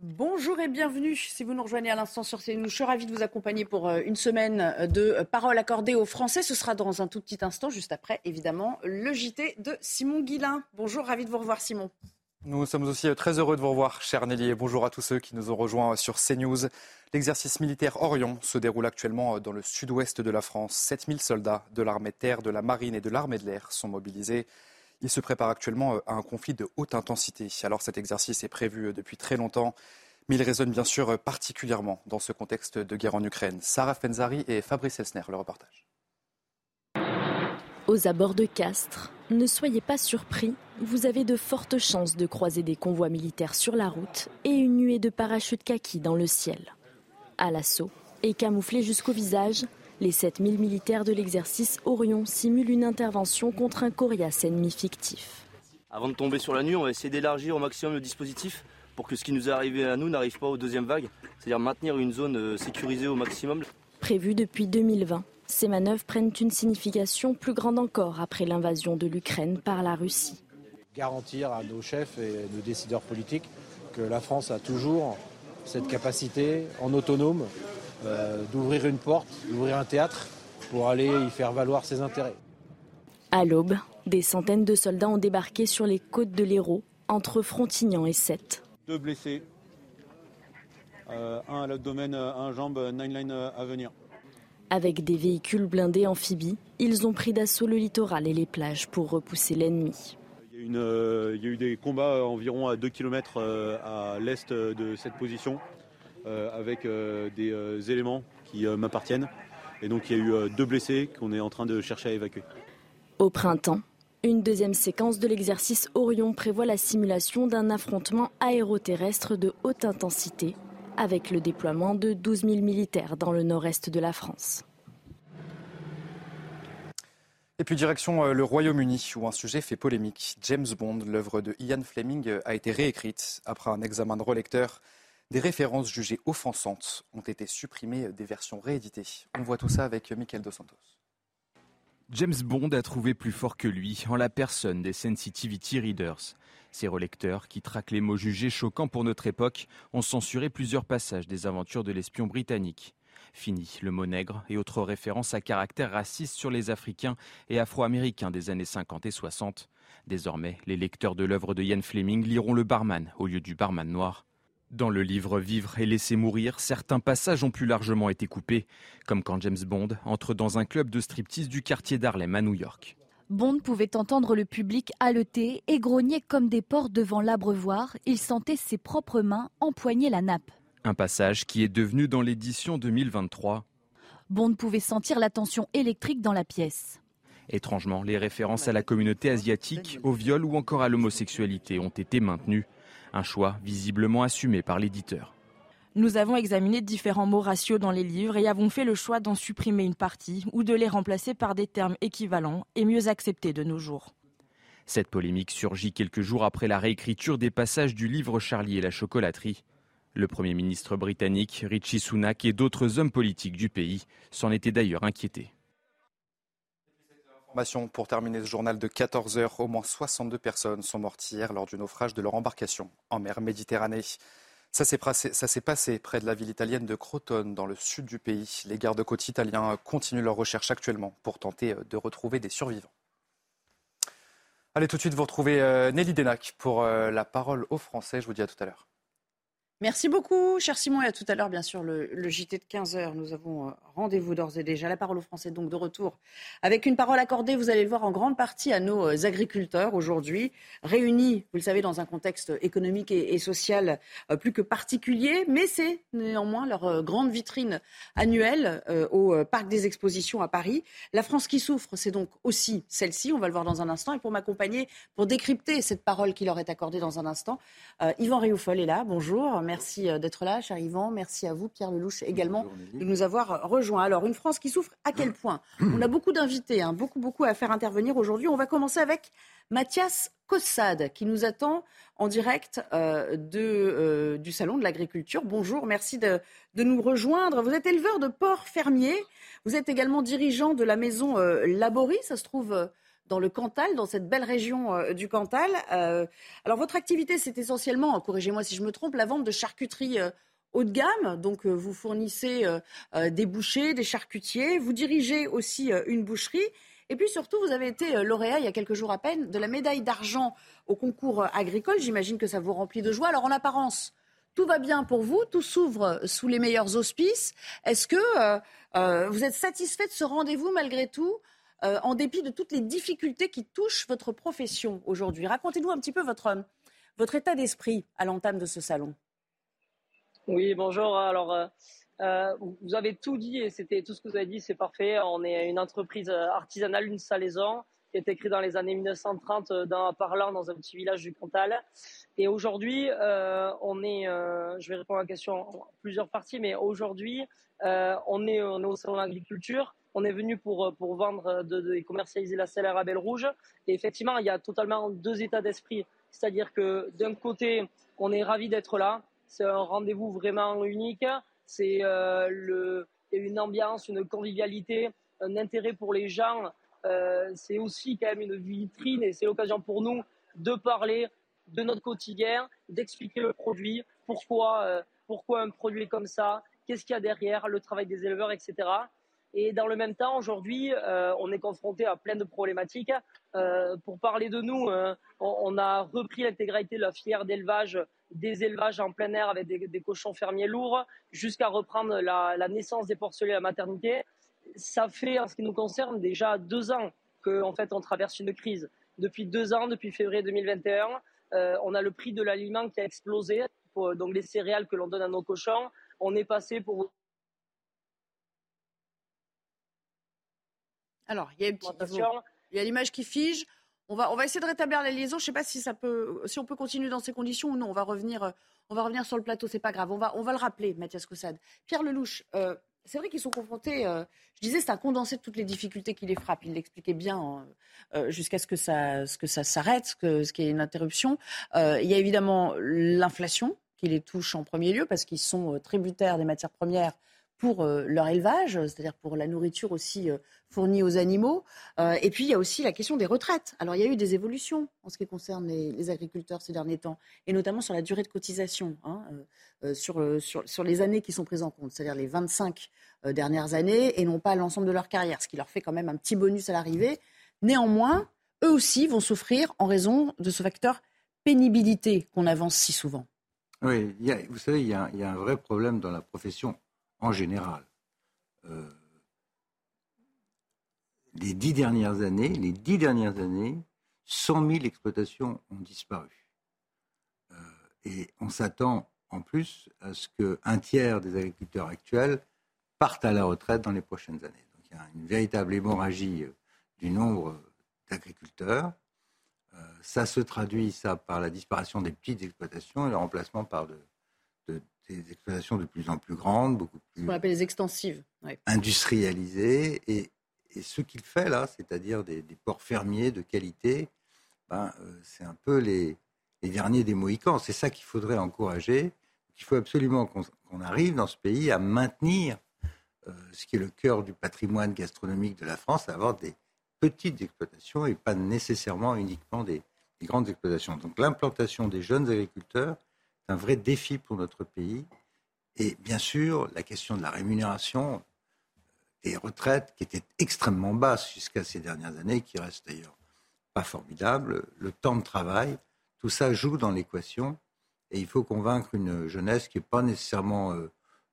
Bonjour et bienvenue. Si vous nous rejoignez à l'instant sur CNews, je suis ravie de vous accompagner pour euh, une semaine de paroles accordées aux Français. Ce sera dans un tout petit instant, juste après, évidemment, le JT de Simon Guillain. Bonjour, ravi de vous revoir, Simon. Nous sommes aussi très heureux de vous revoir, cher Nelly, et bonjour à tous ceux qui nous ont rejoints sur CNews. L'exercice militaire Orion se déroule actuellement dans le sud-ouest de la France. 7000 soldats de l'armée de terre, de la marine et de l'armée de l'air sont mobilisés. Ils se préparent actuellement à un conflit de haute intensité. Alors cet exercice est prévu depuis très longtemps, mais il résonne bien sûr particulièrement dans ce contexte de guerre en Ukraine. Sarah Fenzari et Fabrice Elsner, le reportage. Aux abords de Castres, ne soyez pas surpris, vous avez de fortes chances de croiser des convois militaires sur la route et une nuée de parachutes kaki dans le ciel. À l'assaut, et camouflés jusqu'au visage, les 7000 militaires de l'exercice Orion simulent une intervention contre un coriace ennemi fictif. Avant de tomber sur la nuit, on va essayer d'élargir au maximum le dispositif pour que ce qui nous est arrivé à nous n'arrive pas aux deuxième vague, c'est-à-dire maintenir une zone euh, sécurisée au maximum. Prévu depuis 2020, ces manœuvres prennent une signification plus grande encore après l'invasion de l'Ukraine par la Russie. Garantir à nos chefs et nos décideurs politiques que la France a toujours cette capacité en autonome euh, d'ouvrir une porte, d'ouvrir un théâtre pour aller y faire valoir ses intérêts. À l'aube, des centaines de soldats ont débarqué sur les côtes de l'Hérault, entre Frontignan et Sète. Deux blessés, euh, un à l'abdomen, un jambe, nine line à venir. Avec des véhicules blindés amphibies, ils ont pris d'assaut le littoral et les plages pour repousser l'ennemi. Il, y a eu des combats environ à 2 km à l'est de cette position, avec des éléments qui m'appartiennent. Et donc il y a eu deux blessés qu'on est en train de chercher à évacuer. Au printemps, une deuxième séquence de l'exercice Orion prévoit la simulation d'un affrontement aéroterrestre de haute intensité avec le déploiement de 12 000 militaires dans le nord-est de la France. Et puis direction le Royaume-Uni, où un sujet fait polémique. James Bond, l'œuvre de Ian Fleming, a été réécrite. Après un examen de relecteur, des références jugées offensantes ont été supprimées des versions rééditées. On voit tout ça avec Michael Dos Santos. James Bond a trouvé plus fort que lui en la personne des Sensitivity Readers. Ces relecteurs, qui traquent les mots jugés choquants pour notre époque, ont censuré plusieurs passages des aventures de l'espion britannique. Fini le mot nègre et autres références à caractère raciste sur les Africains et Afro-Américains des années 50 et 60. Désormais, les lecteurs de l'œuvre de Ian Fleming liront le barman au lieu du barman noir. Dans le livre Vivre et laisser mourir, certains passages ont plus largement été coupés, comme quand James Bond entre dans un club de striptease du quartier d'Harlem à New York. Bond pouvait entendre le public haleter et grogner comme des porcs devant l'abreuvoir. Il sentait ses propres mains empoigner la nappe. Un passage qui est devenu dans l'édition 2023. Bond pouvait sentir la tension électrique dans la pièce. Étrangement, les références à la communauté asiatique, au viol ou encore à l'homosexualité ont été maintenues. Un choix visiblement assumé par l'éditeur. Nous avons examiné différents mots ratios dans les livres et avons fait le choix d'en supprimer une partie ou de les remplacer par des termes équivalents et mieux acceptés de nos jours. Cette polémique surgit quelques jours après la réécriture des passages du livre Charlie et la chocolaterie. Le Premier ministre britannique Richie Sunak et d'autres hommes politiques du pays s'en étaient d'ailleurs inquiétés. Pour terminer ce journal de 14 heures, au moins 62 personnes sont mortes hier lors du naufrage de leur embarcation en mer Méditerranée. Ça s'est passé, près de la ville italienne de Crotone, dans le sud du pays. Les gardes-côtes italiens continuent leur recherche actuellement pour tenter de retrouver des survivants. Allez tout de suite vous retrouver Nelly Denac pour la parole aux Français. Je vous dis à tout à l'heure. Merci beaucoup, cher Simon. Et à tout à l'heure, bien sûr, le, JT de 15h. Nous avons euh, rendez-vous d'ores et déjà. La parole aux Français, donc de retour. Avec une parole accordée, vous allez le voir, en grande partie à nos euh, agriculteurs aujourd'hui, réunis, vous le savez, dans un contexte économique et, social euh, plus que particulier. Mais c'est néanmoins leur grande vitrine annuelle au Parc des Expositions à Paris. La France qui souffre, c'est donc aussi celle-ci. On va le voir dans un instant. Et pour m'accompagner, pour décrypter cette parole qui leur est accordée dans un instant, Yvan Rioufol est là. Bonjour. Merci euh, d'être là, cher Yvan. Merci à vous, Pierre Lelouch, également de nous avoir rejoints. Alors, une France qui souffre, à quel point? On a beaucoup d'invités, hein, beaucoup, beaucoup à faire intervenir aujourd'hui. On va commencer avec Mathias Cossade, qui nous attend en direct euh, de, euh, du Salon de l'Agriculture. Bonjour, merci de, nous rejoindre. Vous êtes éleveur de porcs fermiers. Vous êtes également dirigeant de la maison Laborie. Ça se trouve dans le Cantal, dans cette belle région euh, du Cantal. Euh, alors votre activité, c'est essentiellement, corrigez-moi si je me trompe, la vente de charcuterie euh, haut de gamme. Donc vous fournissez des bouchers, des charcutiers, vous dirigez aussi une boucherie. Et puis surtout, vous avez été lauréat il y a quelques jours à peine de la médaille d'argent au concours agricole. J'imagine que ça vous remplit de joie. Alors en apparence, tout va bien pour vous, tout s'ouvre sous les meilleurs auspices. Est-ce que vous êtes satisfait de ce rendez-vous malgré tout euh, en dépit de toutes les difficultés qui touchent votre profession aujourd'hui. Racontez-nous un petit peu votre, votre état d'esprit à l'entame de ce salon. Oui, bonjour. Alors, euh, euh, vous avez tout dit et c'était tout ce que vous avez dit, c'est parfait. On est une entreprise artisanale, une salaison, qui a été créée dans les années 1930 dans Parlant, dans un petit village du Cantal. Et aujourd'hui, on est, je vais répondre à la question en plusieurs parties, mais aujourd'hui, on, est, on est au salon de l'agriculture on est venu pour, euh, pour vendre euh, de, et commercialiser la selle à belle rouge. Et effectivement, il y a totalement deux états d'esprit. C'est-à-dire que d'un côté, on est ravi d'être là. C'est un rendez-vous vraiment unique. C'est euh, une ambiance, une convivialité, un intérêt pour les gens. c'est aussi quand même une vitrine et c'est l'occasion pour nous de parler de notre quotidien, d'expliquer le produit, pourquoi, pourquoi un produit est comme ça, qu'est-ce qu'il y a derrière, le travail des éleveurs, etc. Et dans le même temps, aujourd'hui, euh, on est confronté à plein de problématiques. Euh, pour parler de nous, euh, on, a repris l'intégralité de la filière d'élevage, des élevages en plein air avec des, cochons fermiers lourds, jusqu'à reprendre la, naissance des porcelets à la maternité. Ça fait, en ce qui nous concerne, déjà deux ans qu'en fait, on traverse une crise. Depuis deux ans, depuis février 2021, on a le prix de l'aliment qui a explosé, donc les céréales que l'on donne à nos cochons. On est passé pour Alors, il y a il y a l'image qui fige. On va, on va essayer de rétablir la liaison. Je ne sais pas si, ça peut, si on peut continuer dans ces conditions ou non. On va revenir, on va revenir sur le plateau. C'est pas grave. On va, on va le rappeler, Mathias Coussade. Pierre Lelouch, euh, c'est vrai qu'ils sont confrontés. Euh, je disais, c'est un condensé de toutes les difficultés qui les frappent. Il l'expliquait bien euh, jusqu'à ce que ça, ce que ça s'arrête, ce, ce qui est une interruption. il y a évidemment l'inflation qui les touche en premier lieu parce qu'ils sont tributaires des matières premières pour euh, leur élevage, c'est-à-dire pour la nourriture aussi euh, fournie aux animaux. Euh, et puis, il y a aussi la question des retraites. Alors, il y a eu des évolutions en ce qui concerne les, agriculteurs ces derniers temps, et notamment sur la durée de cotisation, hein, sur, les années qui sont prises en compte, c'est-à-dire les 25 dernières années, et non pas l'ensemble de leur carrière, ce qui leur fait quand même un petit bonus à l'arrivée. Néanmoins, eux aussi vont souffrir en raison de ce facteur pénibilité qu'on avance si souvent. Oui, vous savez, il y, a, un vrai problème dans la profession en général. Euh, les dix dernières années, les dix dernières années, 100 000 exploitations ont disparu. Euh, et on s'attend en plus à ce qu'un tiers des agriculteurs actuels partent à la retraite dans les prochaines années. Donc il y a une véritable hémorragie euh, du nombre d'agriculteurs. ça se traduit par la disparition des petites exploitations et le remplacement par de, des exploitations de plus en plus grandes, beaucoup plus. Ce qu'on appelle les extensives. Industrialisées. Et, ce qu'il fait là, c'est-à-dire des, ports fermiers de qualité, ben, euh, c'est un peu les, derniers des Mohicans. C'est ça qu'il faudrait encourager. Il faut absolument qu'on arrive dans ce pays à maintenir euh, ce qui est le cœur du patrimoine gastronomique de la France, à avoir des petites exploitations et pas nécessairement uniquement des grandes exploitations. Donc l'implantation des jeunes agriculteurs un vrai défi pour notre pays. Et bien sûr, la question de la rémunération des retraites, qui était extrêmement basse jusqu'à ces dernières années, qui reste d'ailleurs pas formidable, le temps de travail, tout ça joue dans l'équation. Et il faut convaincre une jeunesse qui n'est pas nécessairement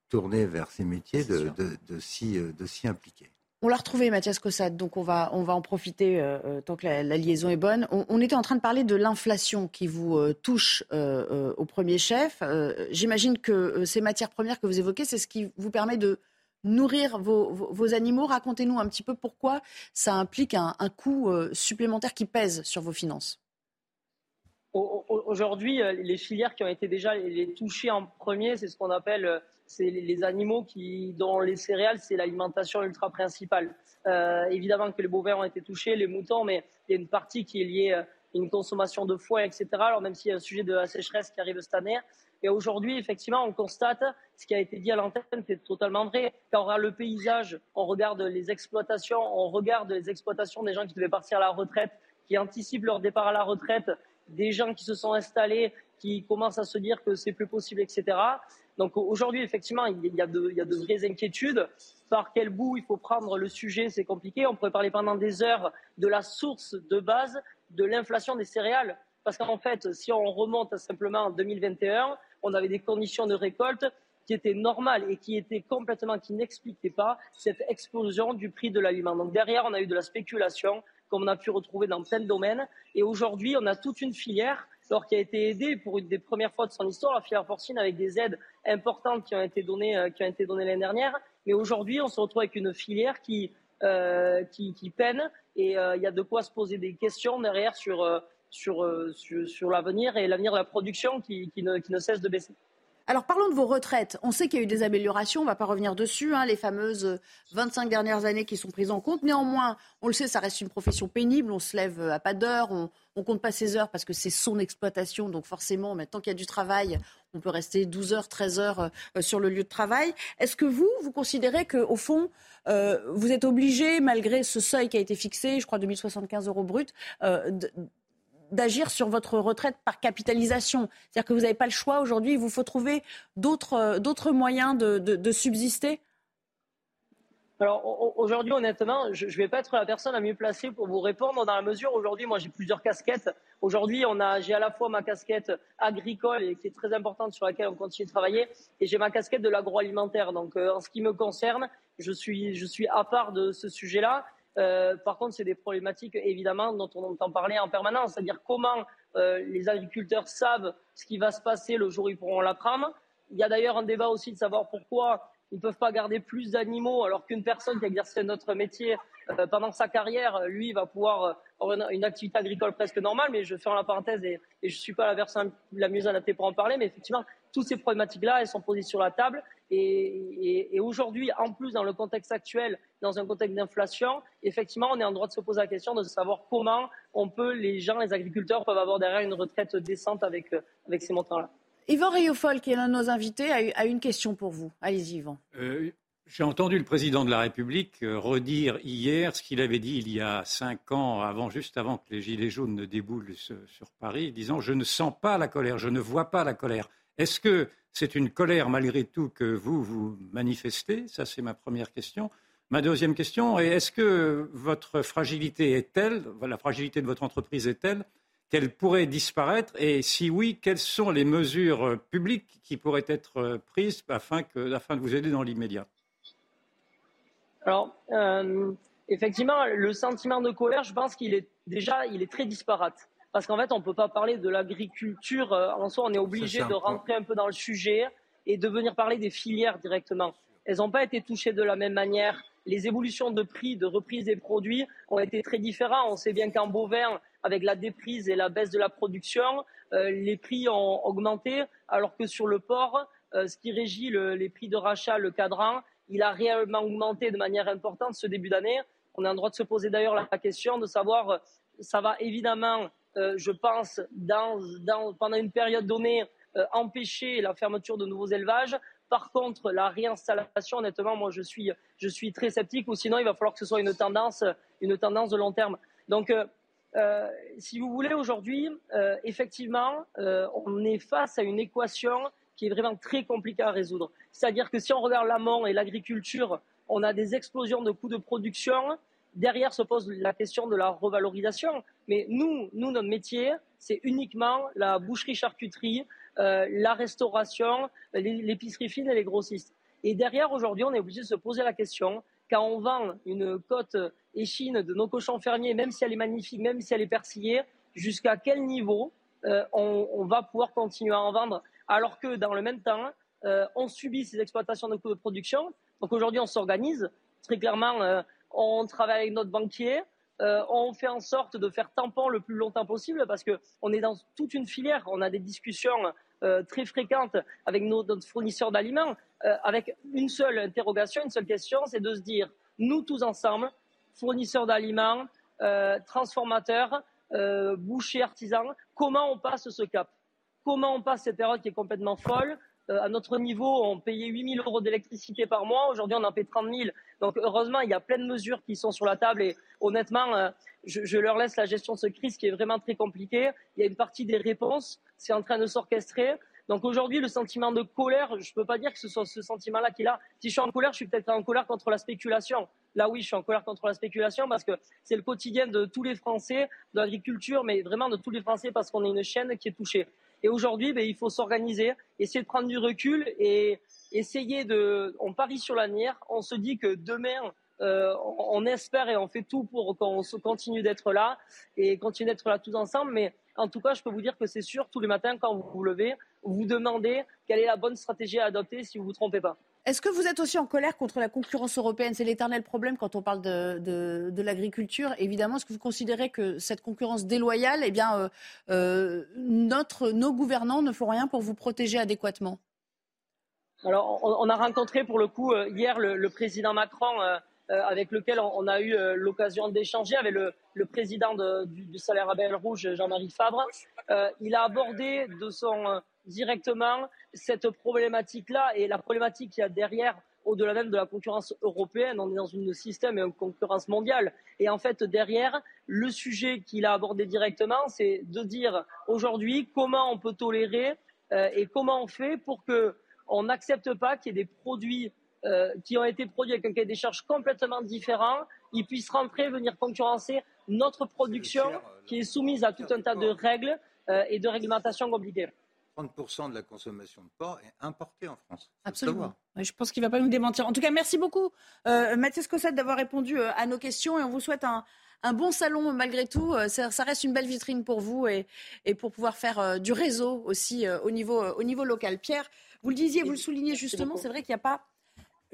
tournée vers ces métiers de, de s'y impliquer. On l'a retrouvé, Mathias Cossade, donc on va, on va en profiter euh, euh, tant que la, liaison est bonne. On, était en train de parler de l'inflation qui vous euh, touche au premier chef. J'imagine que ces matières premières que vous évoquez, c'est ce qui vous permet de nourrir vos, animaux. Racontez-nous un petit peu pourquoi ça implique un, coût supplémentaire qui pèse sur vos finances. Aujourd'hui, les filières qui ont été déjà touchées en premier, c'est ce qu'on appelle c'est les animaux qui, dont les céréales, c'est l'alimentation ultra principale. Euh, évidemment que les bovins ont été touchés, les moutons, mais il y a une partie qui est liée à une consommation de foie, etc. Alors même s'il y a un sujet de la sécheresse qui arrive cette année. Et aujourd'hui, effectivement, on constate ce qui a été dit à l'antenne, c'est totalement vrai. Quand on regarde le paysage, on regarde les exploitations, on regarde les exploitations des gens qui devaient partir à la retraite, qui anticipent leur départ à la retraite, des gens qui se sont installés, qui commencent à se dire que c'est plus possible, etc. Donc aujourd'hui, effectivement, il y, a de, vraies inquiétudes. Par quel bout il faut prendre le sujet, c'est compliqué. On pourrait parler pendant des heures de la source de base de l'inflation des céréales. Parce qu'en fait, si on remonte simplement en 2021, on avait des conditions de récolte qui étaient normales et qui étaient complètement, qui n'expliquaient pas cette explosion du prix de l'aliment. Donc derrière, on a eu de la spéculation, comme on a pu retrouver dans plein de domaines. Et aujourd'hui, on a toute une filière alors qui a été aidée pour une des premières fois de son histoire, la filière porcine, avec des aides importantes qui ont été données, euh, qui données l'année dernière. Mais aujourd'hui, on se retrouve avec une filière qui, euh, qui, peine et euh, il y a de quoi se poser des questions derrière sur, sur, sur, l'avenir et l'avenir de la production qui, qui ne cesse de baisser. Alors parlons de vos retraites. On sait qu'il y a eu des améliorations, on ne va pas revenir dessus, hein, les fameuses 25 dernières années qui sont prises en compte. Néanmoins, on le sait, ça reste une profession pénible, on se lève à pas d'heure, on ne compte pas ses heures parce que c'est son exploitation, donc forcément, maintenant qu'il y a du travail, on peut rester 12 heures, 13 heures euh, sur le lieu de travail. Est-ce que vous, vous considérez qu'au fond, euh, vous êtes obligé, malgré ce seuil qui a été fixé, je crois 2075 euros brut, euh, d'agir sur votre retraite par capitalisation. C'est-à-dire que vous n'avez pas le choix aujourd'hui, il vous faut trouver d'autres euh, moyens de, subsister alors aujourd'hui, honnêtement, je ne vais pas être la personne la mieux placée pour vous répondre dans la mesure aujourd'hui, moi j'ai plusieurs casquettes. Aujourd'hui, j'ai à la fois ma casquette agricole qui est très importante sur laquelle on continue de travailler, et j'ai ma casquette de l'agroalimentaire. Donc euh, en ce qui me concerne, je suis, je suis à part de ce sujet-là. Euh, par contre, c'est des problématiques évidemment dont on entend parler en permanence, c'est-à-dire comment euh, les agriculteurs savent ce qui va se passer le jour où ils pourront la prendre. Il y a d'ailleurs un débat aussi de savoir pourquoi ils ne peuvent pas garder plus d'animaux alors qu'une personne qui a exercé notre métier euh, pendant sa carrière, lui, va pouvoir avoir une, activité agricole presque normale. Mais je ferme la parenthèse et, et je ne suis pas la personne la mieux adaptée pour en parler. Mais effectivement, toutes ces problématiques-là, elles sont posées sur la table. Et, aujourd'hui, en plus, dans le contexte actuel, dans un contexte d'inflation, effectivement, on est en droit de se poser la question de savoir comment on peut, les gens, les agriculteurs peuvent avoir derrière une retraite décente avec, avec ces montants-là. Yvan Riofol, qui est l'un de nos invités, a, une question pour vous. Allez-y, Yvan. Euh, j'ai entendu le président de la République euh, redire hier ce qu'il avait dit il y a cinq ans, avant, juste avant que les Gilets jaunes ne déboulent sur Paris, disant Je ne sens pas la colère, je ne vois pas la colère. Est-ce que c'est une colère malgré tout que vous, vous manifestez? Ça, c'est ma première question. Ma deuxième question est est-ce que votre fragilité est telle, la fragilité de votre entreprise est telle qu'elle pourrait disparaître Et si oui, quelles sont les mesures publiques qui pourraient être prises afin, que, afin de vous aider dans l'immédiat? Alors, euh, effectivement, le sentiment de colère, je pense qu'il est déjà il est très disparate parce qu'en fait, on ne peut pas parler de l'agriculture euh, en soi. On est obligé de rentrer un peu dans le sujet et de venir parler des filières directement. Elles n'ont pas été touchées de la même manière. Les évolutions de prix, de reprise des produits ont été très différentes. On sait bien qu'en bovin, avec la déprise et la baisse de la production, euh, les prix ont augmenté, alors que sur le porc, euh, ce qui régit les prix de rachat, le cadran, il a réellement augmenté de manière importante ce début d'année. On a le droit de se poser d'ailleurs la question de savoir, ça va évidemment euh, je pense, pendant une période donnée, euh, empêcher la fermeture de nouveaux élevages. Par contre, la réinstallation, honnêtement, moi, je suis, très sceptique, ou sinon, il va falloir que ce soit une tendance, une tendance de long terme. Donc, euh, si vous voulez, aujourd'hui, effectivement, on est face à une équation qui est vraiment très compliquée à résoudre. C'est-à-dire que si on regarde l'amont et l'agriculture, on a des explosions de coûts de production Derrière se pose la question de la revalorisation. Mais nous, nous notre métier, c'est uniquement la boucherie-charcuterie, la restauration, l'épicerie fine et les grossistes. Et derrière, aujourd'hui, on est obligé de se poser la question, quand on vend une côte échine de nos cochons fermiers, même si elle est magnifique, même si elle est persillée, jusqu'à quel niveau on, va pouvoir continuer à en vendre alors que dans le même temps, on subit ces exploitations de coûts de production. Donc aujourd'hui, on s'organise. Très clairement, on travaille avec notre banquier, euh, on fait en sorte de faire tampon le plus longtemps possible parce qu'on est dans toute une filière. On a des discussions euh, très fréquentes avec nos, notre fournisseurs d'aliments, euh, avec une seule interrogation, une seule question, c'est de se dire, nous tous ensemble, fournisseurs d'aliments, transformateurs, bouchers, artisans, comment on passe ce cap? Comment on passe cette période qui est complètement folle euh, à notre niveau, on payait 8 000 euros d'électricité par mois. Aujourd'hui, on en paie 30 000. Donc, heureusement, il y a plein de mesures qui sont sur la table. Et honnêtement, euh, je, leur laisse la gestion de ce crise qui est vraiment très compliquée. Il y a une partie des réponses. C'est en train de s'orchestrer. Donc aujourd'hui, le sentiment de colère, je ne peux pas dire que ce soit ce sentiment-là qu'il a. Si je suis en colère, je suis peut-être en colère contre la spéculation. Là, oui, je suis en colère contre la spéculation parce que c'est le quotidien de tous les Français, de l'agriculture, mais vraiment de tous les Français parce qu'on est une chaîne qui est touchée. Et aujourd'hui, ben, il faut s'organiser, essayer de prendre du recul et essayer de. On parie sur l'avenir. On se dit que demain, euh, on espère et on fait tout pour qu'on continue d'être là et continue d'être là tous ensemble. Mais en tout cas, je peux vous dire que c'est sûr, tous les matins, quand vous vous levez, vous vous demandez quelle est la bonne stratégie à adopter si vous ne vous trompez pas. Est-ce que vous êtes aussi en colère contre la concurrence européenne? C'est l'éternel problème quand on parle de, l'agriculture. Évidemment, est-ce que vous considérez que cette concurrence déloyale, eh bien, euh, euh, notre, nos gouvernants ne font rien pour vous protéger adéquatement? Alors, on, a rencontré pour le coup euh, hier le, président Macron. Avec lequel on, a eu l'occasion d'échanger avec le, président du, salaire à Belle Rouge, Jean-Marie Fabre. il a abordé de son directement cette problématique-là et la problématique qu'il y a derrière, au-delà même de la concurrence européenne, on est dans un système et une concurrence mondiale. Et en fait, derrière, le sujet qu'il a abordé directement, c'est de dire aujourd'hui comment on peut tolérer euh, et comment on fait pour que on n'accepte pas qu'il y ait des produits euh, qui ont été produits avec un cahier des charges complètement différent, ils puissent rentrer, venir concurrencer notre production qui est soumise à tout un tas de règles euh, et de réglementations compliquées. 30% de la consommation de porc est importée en France. Absolument. je pense qu'il ne va pas nous démentir. En tout cas, merci beaucoup, euh, Mathias Cossette, d'avoir répondu euh, à nos questions et on vous souhaite un, bon salon malgré tout. Euh, ça, reste une belle vitrine pour vous et, pour pouvoir faire euh, du réseau aussi au, niveau, au niveau local. Pierre, vous le disiez, vous le soulignez justement, c'est vrai qu'il n'y a pas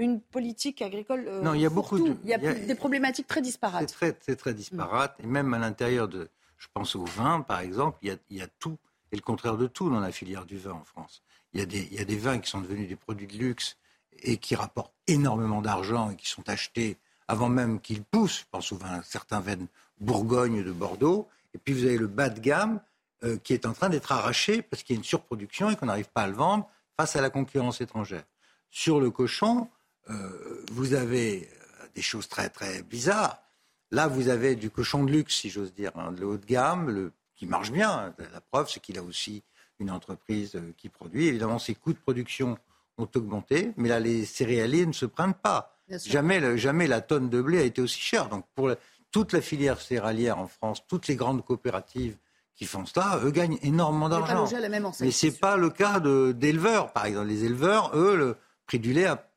une politique agricole. non, il y a beaucoup de. Il y a, des problématiques très disparates. C'est très, très, très disparate. Et même à l'intérieur de. Je pense au vin, par exemple, il y a, il y a tout et le contraire de tout dans la filière du vin en France. Il y, a des, il y a des vins qui sont devenus des produits de luxe et qui rapportent énormément d'argent et qui sont achetés avant même qu'ils poussent. Je pense aux vins, certains viennent Bourgogne de Bordeaux. Et puis vous avez le bas de gamme euh, qui est en train d'être arraché parce qu'il y a une surproduction et qu'on n'arrive pas à le vendre face à la concurrence étrangère. Sur le cochon, euh, vous avez euh, des choses très très bizarres. Là, vous avez du cochon de luxe, si j'ose dire, hein, de haut de gamme, le qui marche bien. La preuve, c'est qu'il a aussi une entreprise euh, qui produit. Évidemment, ses coûts de production ont augmenté, mais là, les céréaliers ne se prennent pas. Jamais, jamais la tonne de blé a été aussi chère. Donc, pour toute la filière céréalière en France, toutes les grandes coopératives qui font cela, eux gagnent énormément d'argent. Mais ce n'est pas le cas d'éleveurs. Par exemple, les éleveurs, eux, le prix du lait, a,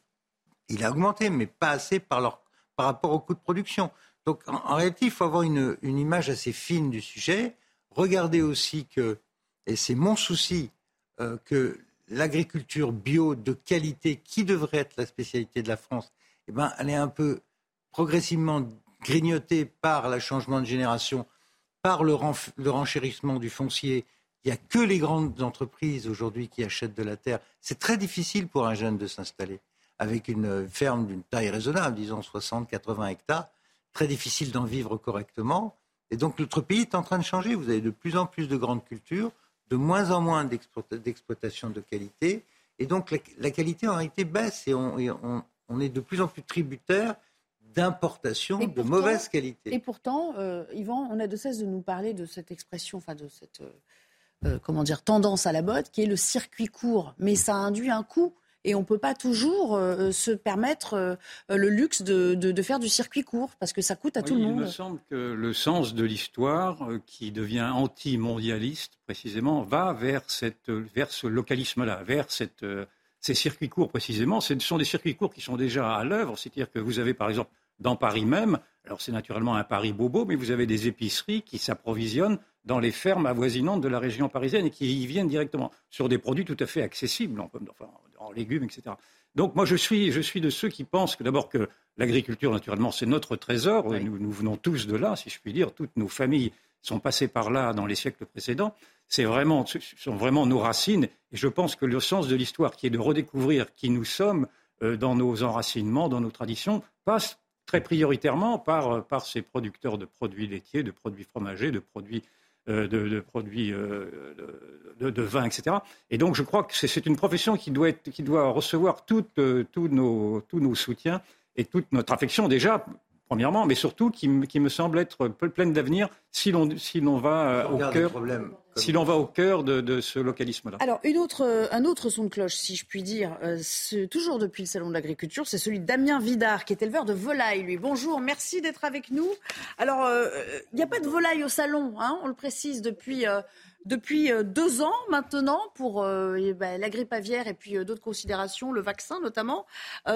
il a augmenté, mais pas assez par, rapport au coût de production. Donc, en, réalité, il faut avoir une, image assez fine du sujet. Regardez aussi que, et c'est mon souci, euh, que l'agriculture bio de qualité, qui devrait être la spécialité de la France, eh ben, elle est un peu progressivement grignotée par le changement de génération, par le renchérissement du foncier. Il n'y a que les grandes entreprises aujourd'hui qui achètent de la terre. C'est très difficile pour un jeune de s'installer avec une ferme d'une taille raisonnable, disons 60, 80 hectares. Très difficile d'en vivre correctement. Et donc notre pays est en train de changer. Vous avez de plus en plus de grandes cultures, de moins en moins d'exploitation de qualité. Et donc la, qualité en réalité baisse et on, est de plus en plus tributaire d'importations de mauvaise qualité. Et pourtant, euh, Yvan, on a de cesse de nous parler de cette expression, enfin de cette euh, euh, comment dire tendance à la botte, qui est le circuit court. Mais ça induit un coût. Et on ne peut pas toujours se permettre le luxe de, faire du circuit court parce que ça coûte à tout le monde. Il me semble que le sens de l'histoire, qui devient anti-mondialiste précisément, va vers, cette, vers ce localisme-là, vers cette, ces circuits courts précisément. Ce sont des circuits courts qui sont déjà à l'œuvre, c'est-à-dire que vous avez par exemple dans Paris même, alors c'est naturellement un Paris bobo, mais vous avez des épiceries qui s'approvisionnent dans les fermes avoisinantes de la région parisienne et qui y viennent directement sur des produits tout à fait accessibles, en, en légumes, etc. Donc moi je suis, je suis de ceux qui pensent que d'abord que l'agriculture naturellement c'est notre trésor, nous, nous, venons tous de là, si je puis dire, toutes nos familles sont passées par là dans les siècles précédents, c'est vraiment, ce sont vraiment nos racines et je pense que le sens de l'histoire qui est de redécouvrir qui nous sommes euh, dans nos enracinements, dans nos traditions, passe très prioritairement par, par ces producteurs de produits laitiers, de produits fromagers, de produits euh, de, produits euh, de, vin, etc. Et donc, je crois que c'est une profession qui doit, qui doit recevoir euh, tous nos, nos soutiens et toute notre affection déjà, premièrement, mais surtout qui, me semble être pleine d'avenir si l'on si va au cœur si l'on va au cœur de, ce localisme-là. Alors, une autre, un autre son de cloche, si je puis dire, toujours depuis le Salon de l'Agriculture, c'est celui de Damien Vidard, qui est éleveur de volailles, lui. Bonjour, merci d'être avec nous. Alors, il n'y a pas de volailles au Salon, hein, on le précise, depuis... depuis deux ans maintenant pour ben, la grippe aviaire et puis d'autres considérations, le vaccin notamment.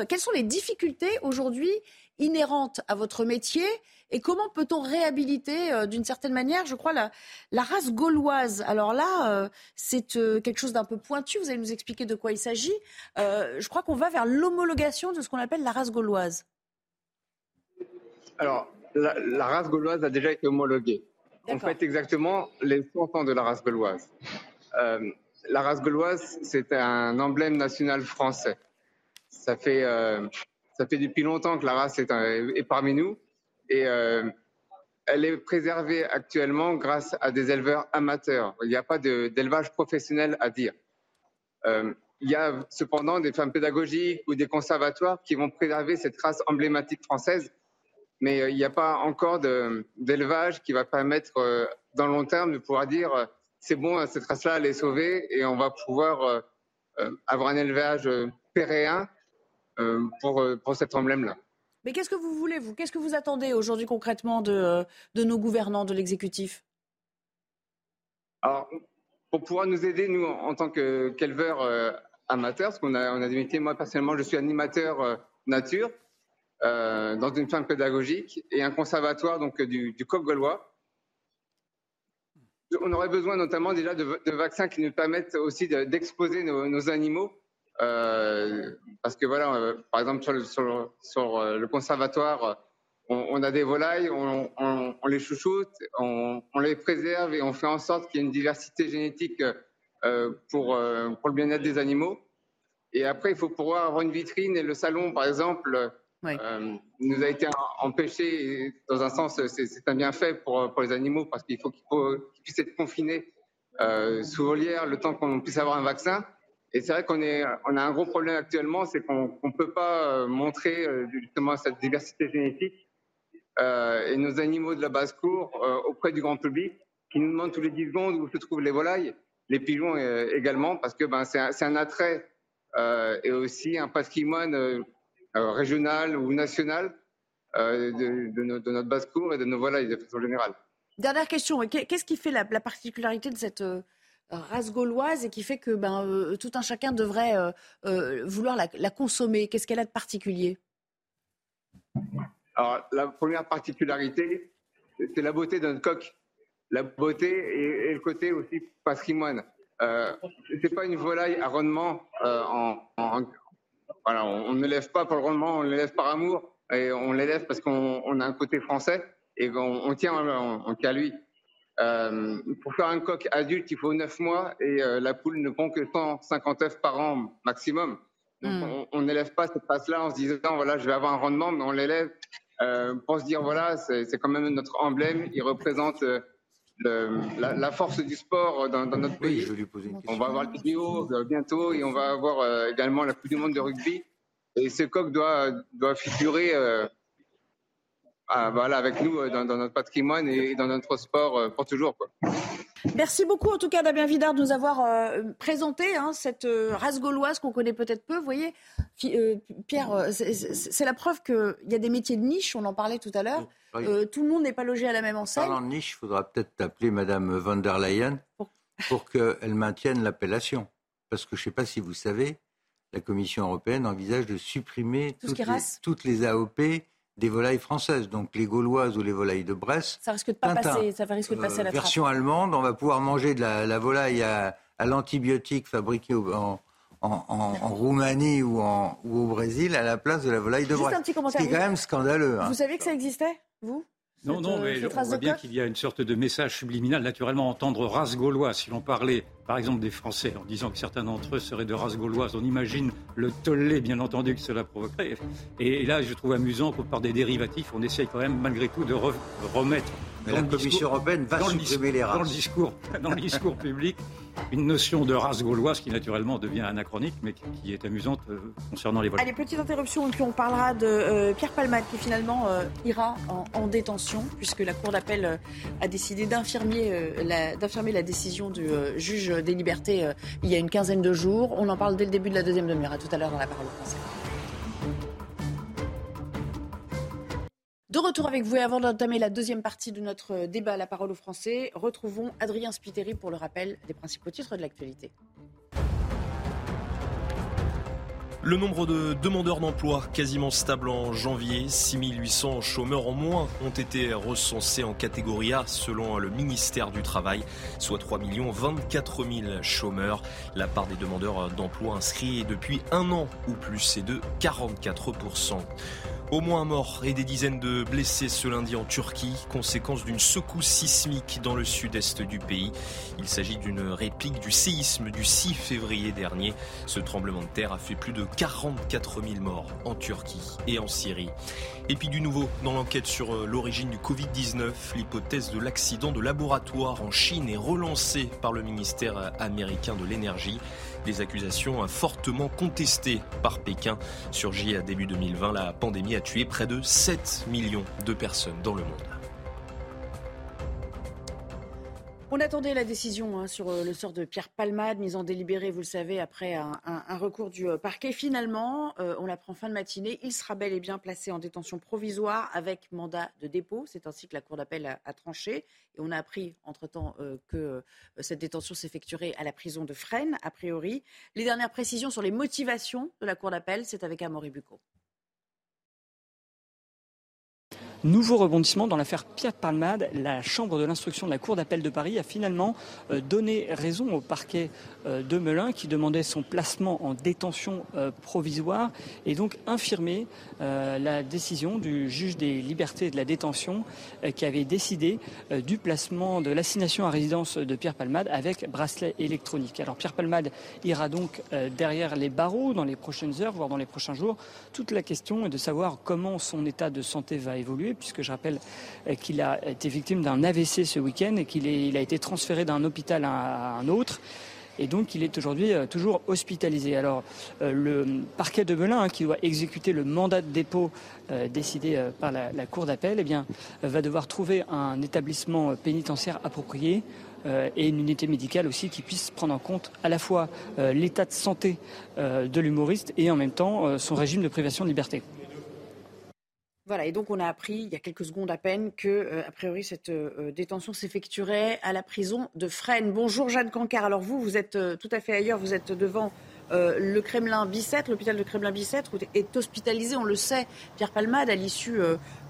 quelles sont les difficultés aujourd'hui inhérente à votre métier et comment peut-on réhabiliter euh, d'une certaine manière, je crois, la, la race gauloise? Alors là, euh, c'est euh, quelque chose d'un peu pointu, vous allez nous expliquer de quoi il s'agit. je crois qu'on va vers l'homologation de ce qu'on appelle la race gauloise. Alors, la, race gauloise a déjà été homologuée. En fait, exactement les 100 ans de la race gauloise. la race gauloise, c'est un emblème national français. Ça fait ça fait depuis longtemps que la race est, parmi nous et euh, elle est préservée actuellement grâce à des éleveurs amateurs. Il n'y a pas d'élevage professionnel à dire. Euh, il y a cependant des femmes pédagogiques ou des conservatoires qui vont préserver cette race emblématique française, mais euh, il n'y a pas encore d'élevage qui va permettre, dans le long terme, de pouvoir dire c'est bon, cette race-là, elle est sauvée et on va pouvoir avoir un élevage péréen pour, euh, pour cet emblème-là. Mais qu'est-ce que vous voulez, vous? Qu'est-ce que vous attendez aujourd'hui concrètement de, euh, de nos gouvernants, de l'exécutif? Alors, pour pouvoir nous aider, nous, en tant qu'éleveurs amateurs, parce qu'on a, on a des métiers, moi personnellement, je suis animateur nature dans une ferme pédagogique et un conservatoire donc, du, du coq gaulois. On aurait besoin notamment déjà de, vaccins qui nous permettent aussi d'exposer nos, nos, animaux euh, parce que voilà, euh, par exemple sur le, sur, euh, le conservatoire, on, a des volailles, on, les chouchoute, on, les préserve et on fait en sorte qu'il y ait une diversité génétique pour, pour le bien-être des animaux. Et après, il faut pouvoir avoir une vitrine et le salon, par exemple, nous a été empêché. Dans un sens, c'est un bienfait pour, pour les animaux parce qu'il faut qu'ils puissent être confinés sous volière le temps qu'on puisse avoir un vaccin. Et c'est vrai qu'on on a un gros problème actuellement, c'est qu'on ne peut pas euh, montrer euh, justement cette diversité génétique euh, et nos animaux de la basse-cour auprès du grand public, qui nous demandent tous les 10 secondes où se trouvent les volailles, les pigeons également, parce que ben, c'est un, attrait et aussi un patrimoine régional ou national de, notre basse-cour et de nos volailles de façon générale. Dernière question, qu'est-ce qui fait la particularité de cette race gauloise et qui fait que ben, euh, tout un chacun devrait euh, euh, vouloir la, consommer Qu'est-ce qu'elle a de particulier? Alors, la première particularité, c'est la beauté d'un coq. La beauté et, le côté aussi patrimoine. C'est pas une volaille à rendement. En, voilà, on, ne l'élève pas pour le rendement, on l'élève par amour et on l'élève parce qu'on a un côté français et on, tient, on, tient à lui. Euh, pour faire un coq adulte, il faut 9 mois et euh, la poule ne pond que 150 œufs par an maximum. Donc hmm. on n'élève pas cette race-là en se disant voilà je vais avoir un rendement, mais on l'élève euh, pour se dire voilà c'est quand même notre emblème, il représente la, force du sport dans, notre pays. on va avoir le vidéo bientôt et on va avoir également la Coupe du Monde de rugby. Et ce coq doit, doit figurer ah, voilà, avec nous euh, dans, notre patrimoine et dans notre sport euh, pour toujours. Quoi. Merci beaucoup en tout cas Damien Vidard de nous avoir euh, présenté hein, cette euh, race gauloise qu'on connaît peut-être peu. Vous voyez, euh, Pierre, c'est la preuve qu'il y a des métiers de niche, on en parlait tout à l'heure. tout le monde n'est pas logé à la même enseigne. Parlant de niche, il faudra peut-être appeler Madame von der Leyen pour qu'elle maintienne l'appellation. Parce que je ne sais pas si vous savez, la Commission européenne envisage de supprimer toutes, les, toutes les AOP des volailles françaises, donc les gauloises ou les volailles de Brest. Ça risque de pas passer, ça risque de passer à la euh, Version allemande, on va pouvoir manger de la, volaille à, l'antibiotique fabriquée en, Roumanie ou, au Brésil à la place de la volaille de commentaire. C'est quand même scandaleux. Hein. Vous savez que ça existait, vous? Non, non, mais on voit bien qu'il y a une sorte de message subliminal. Naturellement, entendre race gauloise, si l'on parlait, par exemple, des Français, en disant que certains d'entre eux seraient de race gauloise, on imagine le tollé, bien entendu, que cela provoquerait. Et là, je trouve amusant que par des dérivatifs, on essaye quand même, malgré tout, de remettre la Commission européenne va supprimer les races. Dans le, discours, dans le discours public, une notion de race gauloise qui naturellement devient anachronique, mais qui, est amusante euh, concernant les vols. Allez, petite interruption, et puis on parlera de euh, Pierre Palmade qui finalement euh, ira en, détention, puisque la Cour d'appel a décidé d'infirmer la, la, décision du juge des libertés il y a une quinzaine de jours. On en parle dès le début de la deuxième demi-heure. À tout à l'heure dans la parole française. De retour avec vous et avant d'entamer la deuxième partie de notre débat à la parole aux Français, retrouvons Adrien Spiteri pour le rappel des principaux titres de l'actualité. Le nombre de demandeurs d'emploi quasiment stable en janvier. 6800 chômeurs en moins ont été recensés en catégorie A selon le ministère du Travail, soit 3 24 000 chômeurs. La part des demandeurs d'emploi inscrits depuis un an ou plus est de 44 au moins un mort et des dizaines de blessés ce lundi en Turquie, conséquence d'une secousse sismique dans le sud-est du pays. Il s'agit d'une réplique du séisme du 6 février dernier. Ce tremblement de terre a fait plus de 44 000 morts en Turquie et en Syrie. Et puis du nouveau dans l'enquête sur euh, l'origine du Covid-19, l'hypothèse de l'accident de laboratoire en Chine est relancée par le ministère euh, américain de l'énergie. Des accusations fortement contestées par Pékin. Surgit à début 2020, la pandémie a tué près de 7 millions de personnes dans le monde. On attendait la décision hein, sur euh, le sort de Pierre Palmade, mise en délibéré, vous le savez, après un, recours du euh, parquet. Finalement, euh, on l'apprend fin de matinée, il sera bel et bien placé en détention provisoire avec mandat de dépôt. C'est ainsi que la Cour d'appel a, tranché. Et on a appris, entre-temps, que cette détention s'effectuerait à la prison de Fresnes, a priori. Les dernières précisions sur les motivations de la Cour d'appel, c'est avec Amaury Bucco. Nouveau rebondissement dans l'affaire Pierre Palmade. La Chambre de l'instruction de la Cour d'appel de Paris a finalement euh, donné raison au parquet euh, de Melun qui demandait son placement en détention euh, provisoire et donc infirmé la décision du juge des libertés et de la détention qui avait décidé du placement de l'assignation à résidence de Pierre Palmade avec bracelet électronique. Alors Pierre Palmade ira donc derrière les barreaux dans les prochaines heures, voire dans les prochains jours. Toute la question est de savoir comment son état de santé va évoluer puisque je rappelle euh, qu'il a été victime d'un AVC ce week-end et qu'il a été transféré d'un hôpital à un autre. Et donc, il est aujourd'hui euh, toujours hospitalisé. Alors, euh, le parquet de Melun, hein, qui doit exécuter le mandat de dépôt décidé par la, Cour d'appel, eh va devoir trouver un établissement pénitentiaire approprié et une unité médicale aussi qui puisse prendre en compte à la fois l'état de santé de l'humoriste et en même temps son régime de privation de liberté. Voilà, et donc on a appris il y a quelques secondes à peine que, euh, a priori, cette euh, détention s'effectuerait à la prison de Fresnes. Bonjour Jeanne Cancard. Alors vous, vous êtes euh, tout à fait ailleurs, vous êtes devant le Kremlin Bicêtre, l'hôpital de Kremlin Bicêtre est hospitalisé, on le sait, Pierre Palmade à l'issue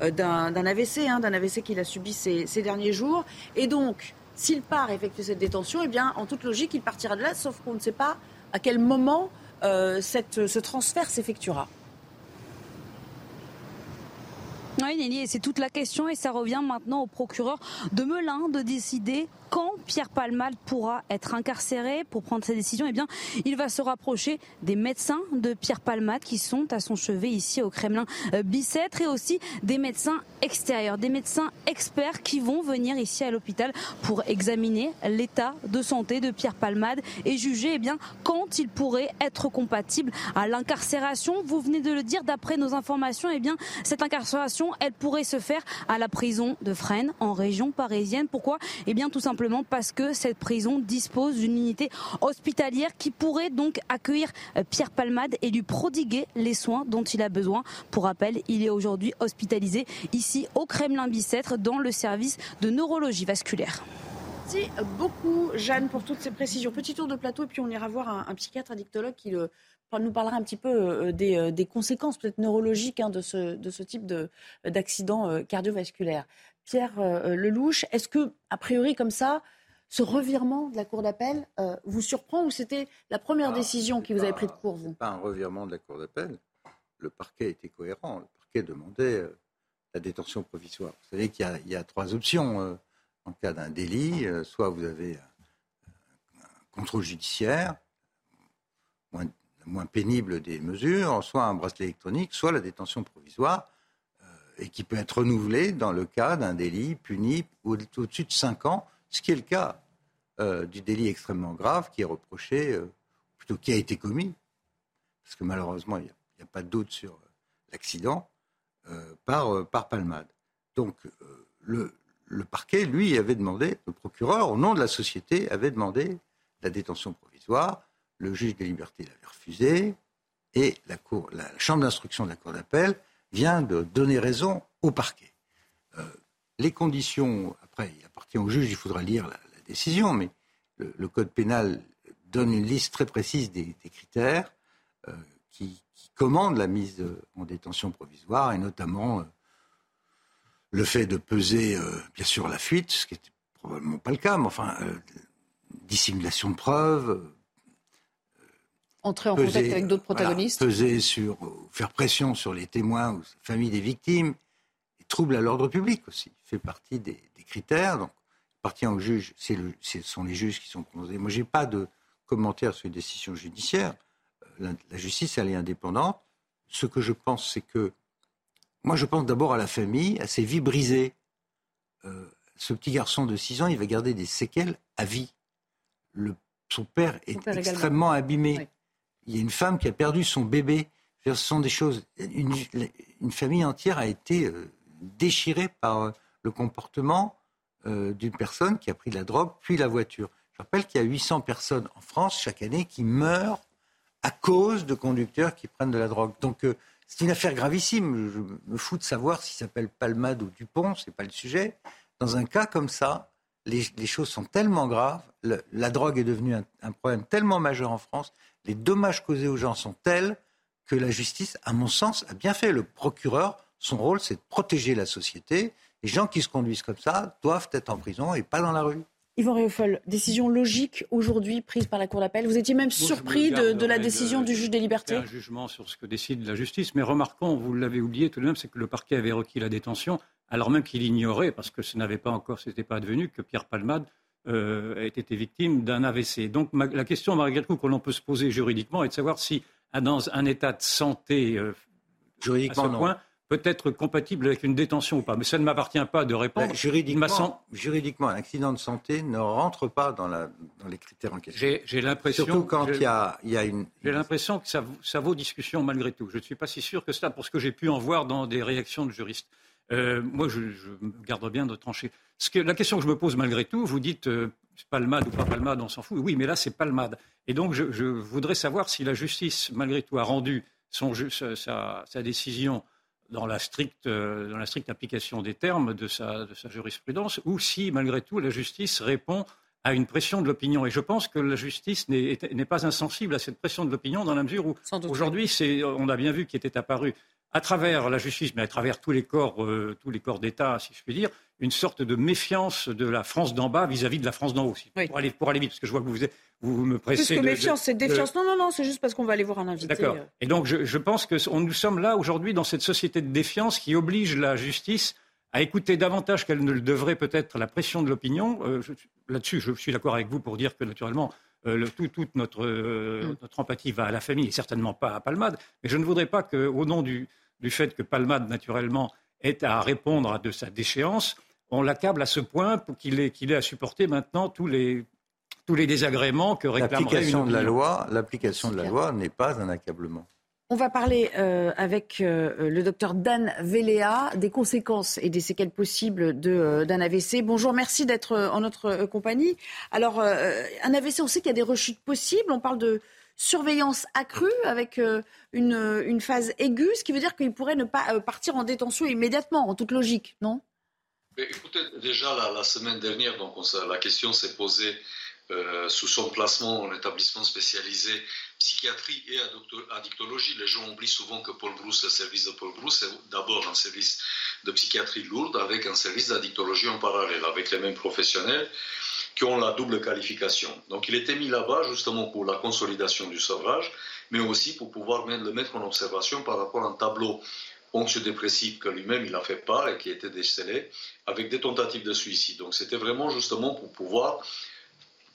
d'un AVC, hein, d'un AVC qu'il a subi ces, derniers jours. Et donc, s'il part effectuer cette détention, eh bien, en toute logique, il partira de là, sauf qu'on ne sait pas à quel moment ce transfert s'effectuera. Oui, Nelly, c'est toute la question et ça revient maintenant au procureur de Melun de décider quand Pierre Palmade pourra être incarcéré pour prendre sa décision, eh bien, il va se rapprocher des médecins de Pierre Palmade qui sont à son chevet ici au Kremlin Bicêtre et aussi des médecins extérieurs, des médecins experts qui vont venir ici à l'hôpital pour examiner l'état de santé de Pierre Palmade et juger eh bien, quand il pourrait être compatible à l'incarcération. Vous venez de le dire, d'après nos informations, eh bien, cette incarcération elle pourrait se faire à la prison de Fresnes, en région parisienne. Pourquoi? Eh bien, tout simplement parce que cette prison dispose d'une unité hospitalière qui pourrait donc accueillir euh, Pierre Palmade et lui prodiguer les soins dont il a besoin. Pour rappel, il est aujourd'hui hospitalisé ici au Kremlin-Bicêtre dans le service de neurologie vasculaire. Merci beaucoup, Jeanne, pour toutes ces précisions. Petit tour de plateau, et puis on ira voir un, psychiatre addictologue qui nous parlera un petit peu euh, euh, des, conséquences peut-être neurologiques hein, de, ce, de, ce, type d'accident euh, cardiovasculaire. Pierre Lelouch, est-ce que, a priori, comme ça, ce revirement de la Cour d'appel vous surprend ou c'était la première décision qui vous avait pris de court, vous? Pas un revirement de la Cour d'appel. Le parquet était cohérent. Le parquet demandait la détention provisoire. Vous savez qu'il y, a trois options en cas d'un délit, euh, soit vous avez un, contrôle judiciaire, moins, moins pénible des mesures, soit un bracelet électronique, soit la détention provisoire, euh, et qui peut être renouvelée dans le cas d'un délit puni au-dessus de 5 ans, ce qui est le cas euh, du délit extrêmement grave qui est reproché, plutôt qui a été commis, parce que malheureusement, il n'y a, pas de doute sur l'accident, par, par palmade. Donc, le, le parquet, lui, avait demandé, le procureur, au nom de la société, avait demandé la détention provisoire. Le juge des libertés l'avait refusé. Et la, chambre d'instruction de la Cour d'appel vient de donner raison au parquet. Euh, les conditions, après, il appartient au juge, il faudra lire la, décision, mais le, Code pénal donne une liste très précise des, critères euh, qui, commandent la mise en détention provisoire, et notamment euh, le fait de peser, bien sûr, la fuite, ce qui n'était probablement pas le cas, mais enfin, dissimulation de preuves. Euh, Entrer en contact avec d'autres protagonistes. peser sur, faire pression sur les témoins ou les familles des victimes, et trouble à l'ordre public aussi, fait partie des, critères. Donc, appartient aux juges, ce sont les juges qui sont prononcés. Moi, je n'ai pas de commentaire sur les décisions judiciaires. La, la justice, elle est indépendante. Ce que je pense, c'est que moi, je pense d'abord à la famille, à ses vies brisées. Euh, ce petit garçon de 6 ans, il va garder des séquelles à vie. Le, son père est extrêmement abîmé. Il y a une femme qui a perdu son bébé. Ce sont des choses. Une, famille entière a été euh, déchirée par euh, le comportement d'une personne qui a pris de la drogue, puis la voiture. Je rappelle qu'il y a 800 personnes en France chaque année qui meurent à cause de conducteurs qui prennent de la drogue. Donc, c'est une affaire gravissime. Je me fous de savoir s'il s'appelle Palmade ou Dupont, c'est pas le sujet. Dans un cas comme ça, les, choses sont tellement graves, la drogue est devenue un, problème tellement majeur en France, les dommages causés aux gens sont tels que la justice, à mon sens, a bien fait. Le procureur, son rôle, c'est de protéger la société. Les gens qui se conduisent comme ça doivent être en prison et pas dans la rue. Yvan Réauffol, décision logique aujourd'hui prise par la Cour d'appel. Vous étiez même surpris de, la décision du juge des libertés Un jugement sur ce que décide la justice. Mais remarquons, vous l'avez oublié tout de même, c'est que le parquet avait requis la détention, alors même qu'il ignorait, parce que ce n'avait pas encore, ce n'était pas advenu, que Pierre Palmade euh, ait été victime d'un AVC. Donc la question, malgré tout, que l'on peut se poser juridiquement est de savoir si, dans un état de santé euh, juridiquement, à ce point, peut être compatible avec une détention ou pas. Mais ça ne m'appartient pas de répondre. Ben, juridiquement, juridiquement, un accident de santé ne rentre pas dans, la, dans les critères en question. J'ai l'impression. Surtout quand il y a, y a, une. J'ai l'impression que ça, ça, vaut discussion malgré tout. Je ne suis pas si sûr que cela, pour ce que j'ai pu en voir dans des réactions de juristes. Euh, moi, je, je, me garde bien de trancher. Ce que, la question que je me pose malgré tout, vous dites euh, palmade ou pas palmade, on s'en fout. Oui, mais là, c'est palmade. Et donc, je, je, voudrais savoir si la justice, malgré tout, a rendu son, sa, sa décision dans la stricte, euh, dans la stricte application des termes de sa, de sa jurisprudence, ou si, malgré tout, la justice répond à une pression de l'opinion. Et je pense que la justice n'est pas insensible à cette pression de l'opinion dans la mesure où aujourd'hui, on a bien vu qu'il était apparu à travers la justice, mais à travers tous les corps, euh, tous les corps d'État, si je puis dire, une sorte de méfiance de la France d'en bas vis-à-vis de la France d'en haut aussi. Pour, aller, pour aller vite, parce que je vois que vous, vous, me pressez. Plus que méfiance, c'est défiance. Non, non, non, c'est juste parce qu'on va aller voir un invité. D'accord. Euh. Et donc, je, je pense que nous sommes là aujourd'hui dans cette société de défiance qui oblige la justice à écouter davantage qu'elle ne le devrait peut-être la pression de l'opinion. Euh, là-dessus, je suis d'accord avec vous pour dire que naturellement, euh, toute notre, mm. notre empathie va à la famille et certainement pas à Palmade. Mais je ne voudrais pas qu'au nom du, du fait que Palmade, naturellement, ait à répondre à de sa déchéance, on l'accable à ce point pour qu'il ait, qu'il ait à supporter maintenant tous les, tous les désagréments que réclamerait l'application de la loi. L'application de la loi n'est pas un accablement. On va parler euh, avec euh, le docteur Dan Véléa des conséquences et des séquelles possibles euh, d'un AVC. Bonjour, merci d'être en notre compagnie. Alors, un AVC, on sait qu'il y a des rechutes possibles. On parle de surveillance accrue avec une, phase aiguë, ce qui veut dire qu'il pourrait ne pas partir en détention immédiatement, en toute logique, non? Écoutez, déjà la, la, semaine dernière, donc la question s'est posée euh, sous son placement en établissement spécialisé psychiatrie et addictologie. Les gens oublient souvent que Paul Brousse, le service de Paul Brousse, c'est d'abord un service de psychiatrie lourde avec un service d'addictologie en parallèle, avec les mêmes professionnels qui ont la double qualification. Donc il était mis là-bas justement pour la consolidation du sevrage, mais aussi pour pouvoir le mettre en observation par rapport à un tableau anxio-dépressif que lui-même il a fait part et qui était décelé, avec des tentatives de suicide. Donc c'était vraiment justement pour pouvoir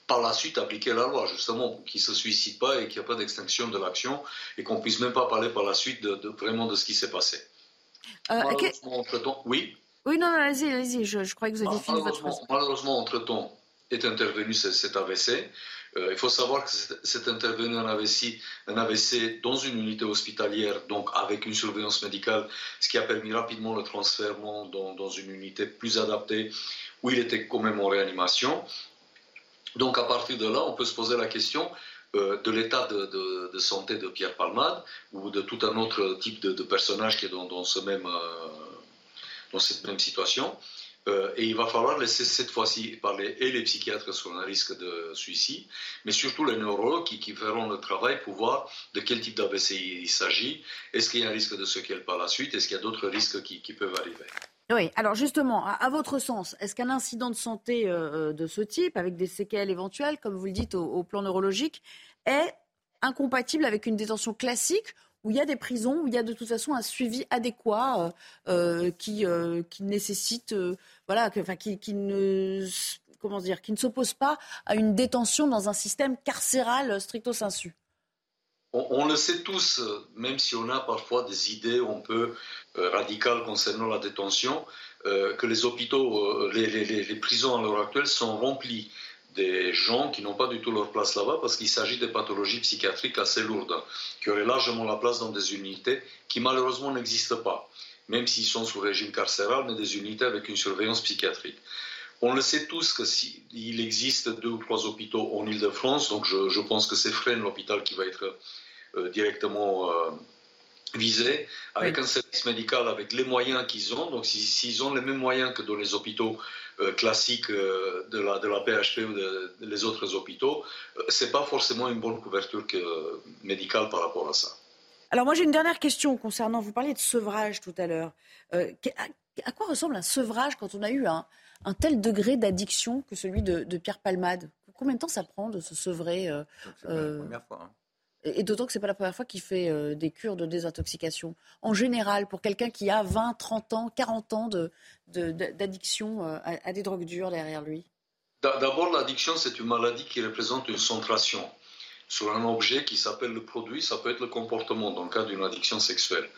par la suite appliquer la loi, justement, qu'il ne se suicide pas et qu'il n'y ait pas d'extinction de l'action et qu'on ne puisse même pas parler par la suite de, vraiment de ce qui s'est passé. Euh, malheureusement, entre-temps, oui Oui, non, allez-y, allez-y, je, crois que vous aviez fini votre phrase. Malheureusement, entre-temps, est intervenu cet AVC. Euh, il faut savoir que c'est intervenu un AVC, un AVC dans une unité hospitalière, donc avec une surveillance médicale, ce qui a permis rapidement le transfert dans, dans une unité plus adaptée, où il était quand même en réanimation. Donc à partir de là, on peut se poser la question euh, de l'état de, santé de Pierre Palmade ou de tout un autre type de, personnage qui est dans, ce euh, cette même situation. Euh, et il va falloir laisser cette fois-ci parler et les psychiatres sur un risque de suicide, mais surtout les neurologues qui, feront le travail pour voir de quel type d'AVC il s'agit. Est-ce qu'il y a un risque de séquelles par la suite? Est-ce qu'il y a d'autres risques qui peuvent arriver? Oui, alors justement, à, votre sens, est-ce qu'un incident de santé euh, euh, de ce type, avec des séquelles éventuelles, comme vous le dites, au, plan neurologique, est incompatible avec une détention classique où il y a des prisons, où il y a de toute façon un suivi adéquat euh, qui, nécessite, voilà, qui ne comment dire, qui ne s'oppose pas à une détention dans un système carcéral stricto sensu? On, le sait tous, même si on a parfois des idées un peu euh, radicales concernant la détention, euh, que les hôpitaux, euh, les, prisons à l'heure actuelle sont remplies des gens qui n'ont pas du tout leur place là-bas parce qu'il s'agit de pathologies psychiatriques assez lourdes, qui auraient largement la place dans des unités qui malheureusement n'existent pas, même s'ils sont sous régime carcéral, mais des unités avec une surveillance psychiatrique. On le sait tous qu'il existe deux ou trois hôpitaux en Ile-de-France, donc je, je pense que c'est Fresnes l'hôpital qui va être euh, directement euh, visés, avec un service médical avec les moyens qu'ils ont. Donc, s'ils ont les mêmes moyens que dans les hôpitaux euh, classiques de, la, de la PHP ou des autres hôpitaux, ce n'est pas forcément une bonne couverture médicale par rapport à ça. Alors, moi, j'ai une dernière question concernant. Vous parliez de sevrage tout à l'heure. à, quoi ressemble un sevrage quand on a eu un, un tel degré d'addiction que celui de, Pierre Palmade? Combien de temps ça prend de se sevrer C'est la première fois. Hein. Et, d'autant que ce n'est pas la première fois qu'il fait euh, des cures de désintoxication. En général, pour quelqu'un qui a 20, 30 ans, 40 ans d'addiction de, euh, à, des drogues dures derrière lui D'abord, l'addiction, c'est une maladie qui représente une centration sur un objet qui s'appelle le produit, ça peut être le comportement dans le cas d'une addiction sexuelle.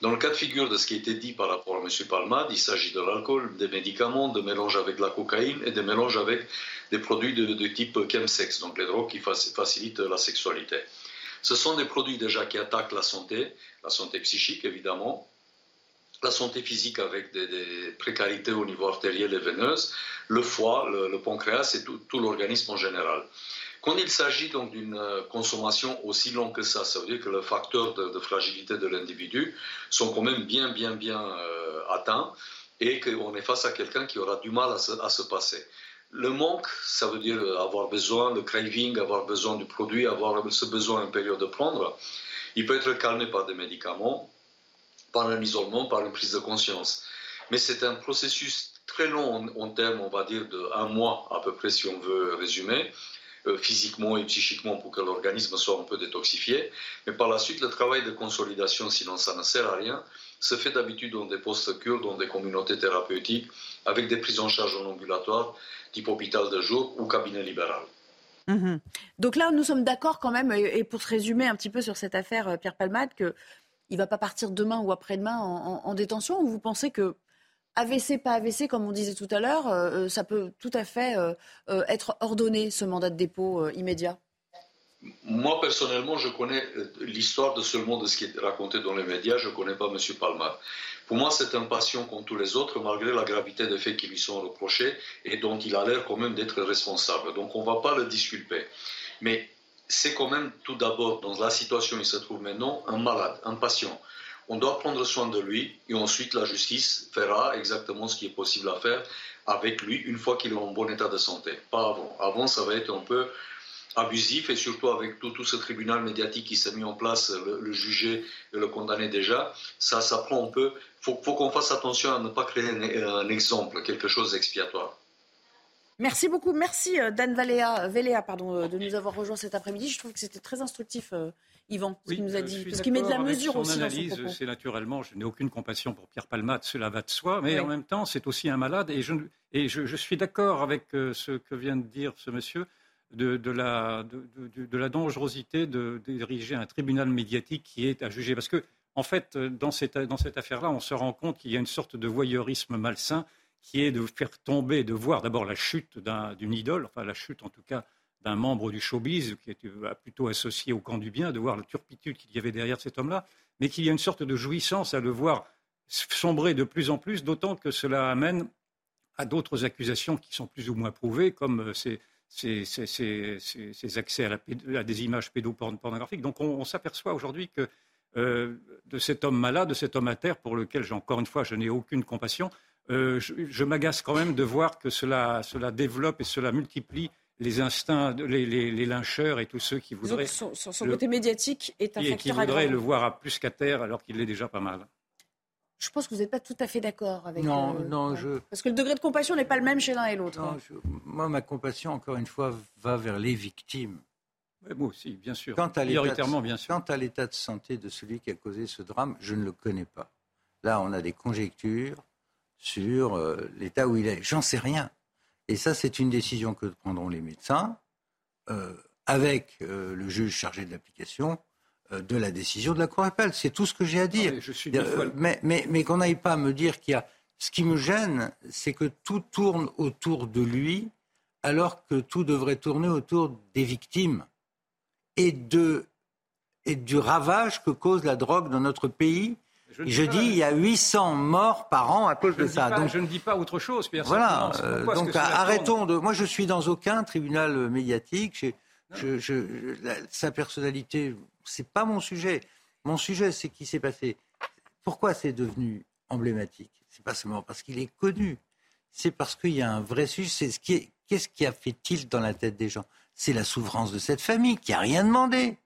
Dans le cas de figure de ce qui a été dit par rapport à M. Palmade, il s'agit de l'alcool, des médicaments, de mélanges avec la cocaïne et de mélanges avec des produits de, de type chemsex, donc les drogues qui facilitent la sexualité. Ce sont des produits déjà qui attaquent la santé, la santé psychique évidemment, la santé physique avec des, précarités au niveau artériel et veineux, le foie, le, pancréas et tout, l'organisme en général. Quand il s'agit donc d'une euh, consommation aussi longue que ça, ça veut dire que les facteurs de, fragilité de l'individu sont quand même bien, bien, bien euh, atteints et qu'on est face à quelqu'un qui aura du mal à se passer. Le manque, ça veut dire avoir besoin, le craving, avoir besoin du produit, avoir ce besoin période de prendre. Il peut être calmé par des médicaments, par un isolement, par une prise de conscience. Mais c'est un processus très long en, termes, on va dire, de un mois à peu près, si on veut résumer, physiquement et psychiquement pour que l'organisme soit un peu détoxifié. Mais par la suite, le travail de consolidation, sinon ça ne sert à rien, se fait d'habitude dans des postes cures, dans des communautés thérapeutiques, avec des prises en charge en ambulatoire type hôpital de jour ou cabinet libéral. Mhm. Donc là, nous sommes d'accord quand même, et pour se résumer un petit peu sur cette affaire euh, Pierre Palmade, qu'il ne va pas partir demain ou après-demain en, détention, ou vous pensez que AVC, pas AVC, comme on disait tout à l'heure, euh, euh, ça peut tout à fait être ordonné, ce mandat de dépôt immédiat moi, personnellement, je connais euh, l'histoire de seulement de ce qui est raconté dans les médias. Je ne connais pas M. Palma. Pour moi, c'est un patient comme tous les autres, malgré la gravité des faits qui lui sont reprochés et dont il a l'air quand même d'être responsable. Donc, on ne va pas le disculper. Mais c'est quand même, tout d'abord, dans la situation où il se trouve maintenant, un malade, un patient. On doit prendre soin de lui et ensuite la justice fera exactement ce qui est possible à faire avec lui une fois qu'il est en bon état de santé. Pas avant. Avant, ça va être un peu abusif et surtout avec tout, ce tribunal médiatique qui s'est mis en place, le, juger et le condamner déjà, ça, ça prend un peu. Il faut, faut qu'on fasse attention à ne pas créer un, un exemple, quelque chose d'expiatoire. Merci beaucoup. Merci euh, Dan Valéa, Véléa pardon, euh, de nous avoir rejoints cet après-midi. Je trouve que c'était très instructif, euh, Yvan, ce oui, qu'il nous a dit. Parce qu'il met de la mesure son aussi analyse, dans son propos. C'est naturellement, je n'ai aucune compassion pour Pierre Palmade, cela va de soi, mais Oui. en même temps, c'est aussi un malade. Et je, et je, je suis d'accord avec ce que vient de dire ce monsieur de, de la, de, de- de la dangerosité de, diriger un tribunal médiatique qui est à juger. Parce que, en fait, dans cette, dans cette affaire-là, on se rend compte qu'il y a une sorte de voyeurisme malsain qui est de faire tomber, de voir d'abord la chute d'un- d'une idole, enfin la chute en tout cas d'un membre du showbiz qui était euh, plutôt associé au camp du bien, de voir la turpitude qu'il y avait derrière cet homme-là, mais qu'il y a une sorte de jouissance à le voir sombrer de plus en plus, d'autant que cela amène à d'autres accusations qui sont plus ou moins prouvées, comme euh, ces, accès à, des images pédopornographiques. Donc on, s'aperçoit aujourd'hui que euh, de cet homme malade, de cet homme à terre, pour lequel, encore une fois, je n'ai aucune compassion, euh, je, je m'agace quand même de voir que cela, cela développe et cela multiplie les instincts, les, les- les lyncheurs et tous ceux qui voudraient, son, son- son le- côté médiatique est un et qui facteur voudraient le voir à plus qu'à terre alors qu'il est déjà pas mal. Je pense que vous n'êtes pas tout à fait d'accord avec. Non, euh, non, ouais. je- Parce que le degré de compassion n'est pas le même chez l'un et l'autre. Hein. je- moi, ma compassion, encore une fois, va vers les victimes. Moi aussi, bien sûr. Quant à l'état Prioritairement, de, bien sûr. quant à l'état de santé de celui qui a causé ce drame, je ne le connais pas. Là, on a des conjectures sur euh, l'état où il est. J'en sais rien. Et ça, c'est une décision que prendront les médecins euh, avec euh, le juge chargé de l'application de la décision de la Cour d'appel. C'est tout ce que j'ai à dire. mais je suis mais qu'on n'aille pas me dire qu'il y a. Ce qui me gêne, c'est que tout tourne autour de lui, alors que tout devrait tourner autour des victimes et, de, et du ravage que cause la drogue dans notre pays. Je dis je pas- dis, il y a 800 morts par an à cause Je de ça. pas, Donc, je ne dis pas autre chose, voilà. euh, donc arrêtons de. Moi, je suis dans aucun tribunal euh, médiatique. J'ai- je- je- je- la- sa personnalité, c'est pas mon sujet. Mon sujet, c'est qui s'est passé. Pourquoi c'est devenu emblématique? C'est pas seulement parce qu'il est connu. C'est parce qu'il y a un vrai sujet. C'est ce qui est. Qu'est-ce qui a fait tilt dans la tête des gens? C'est la souffrance de cette famille qui a rien demandé.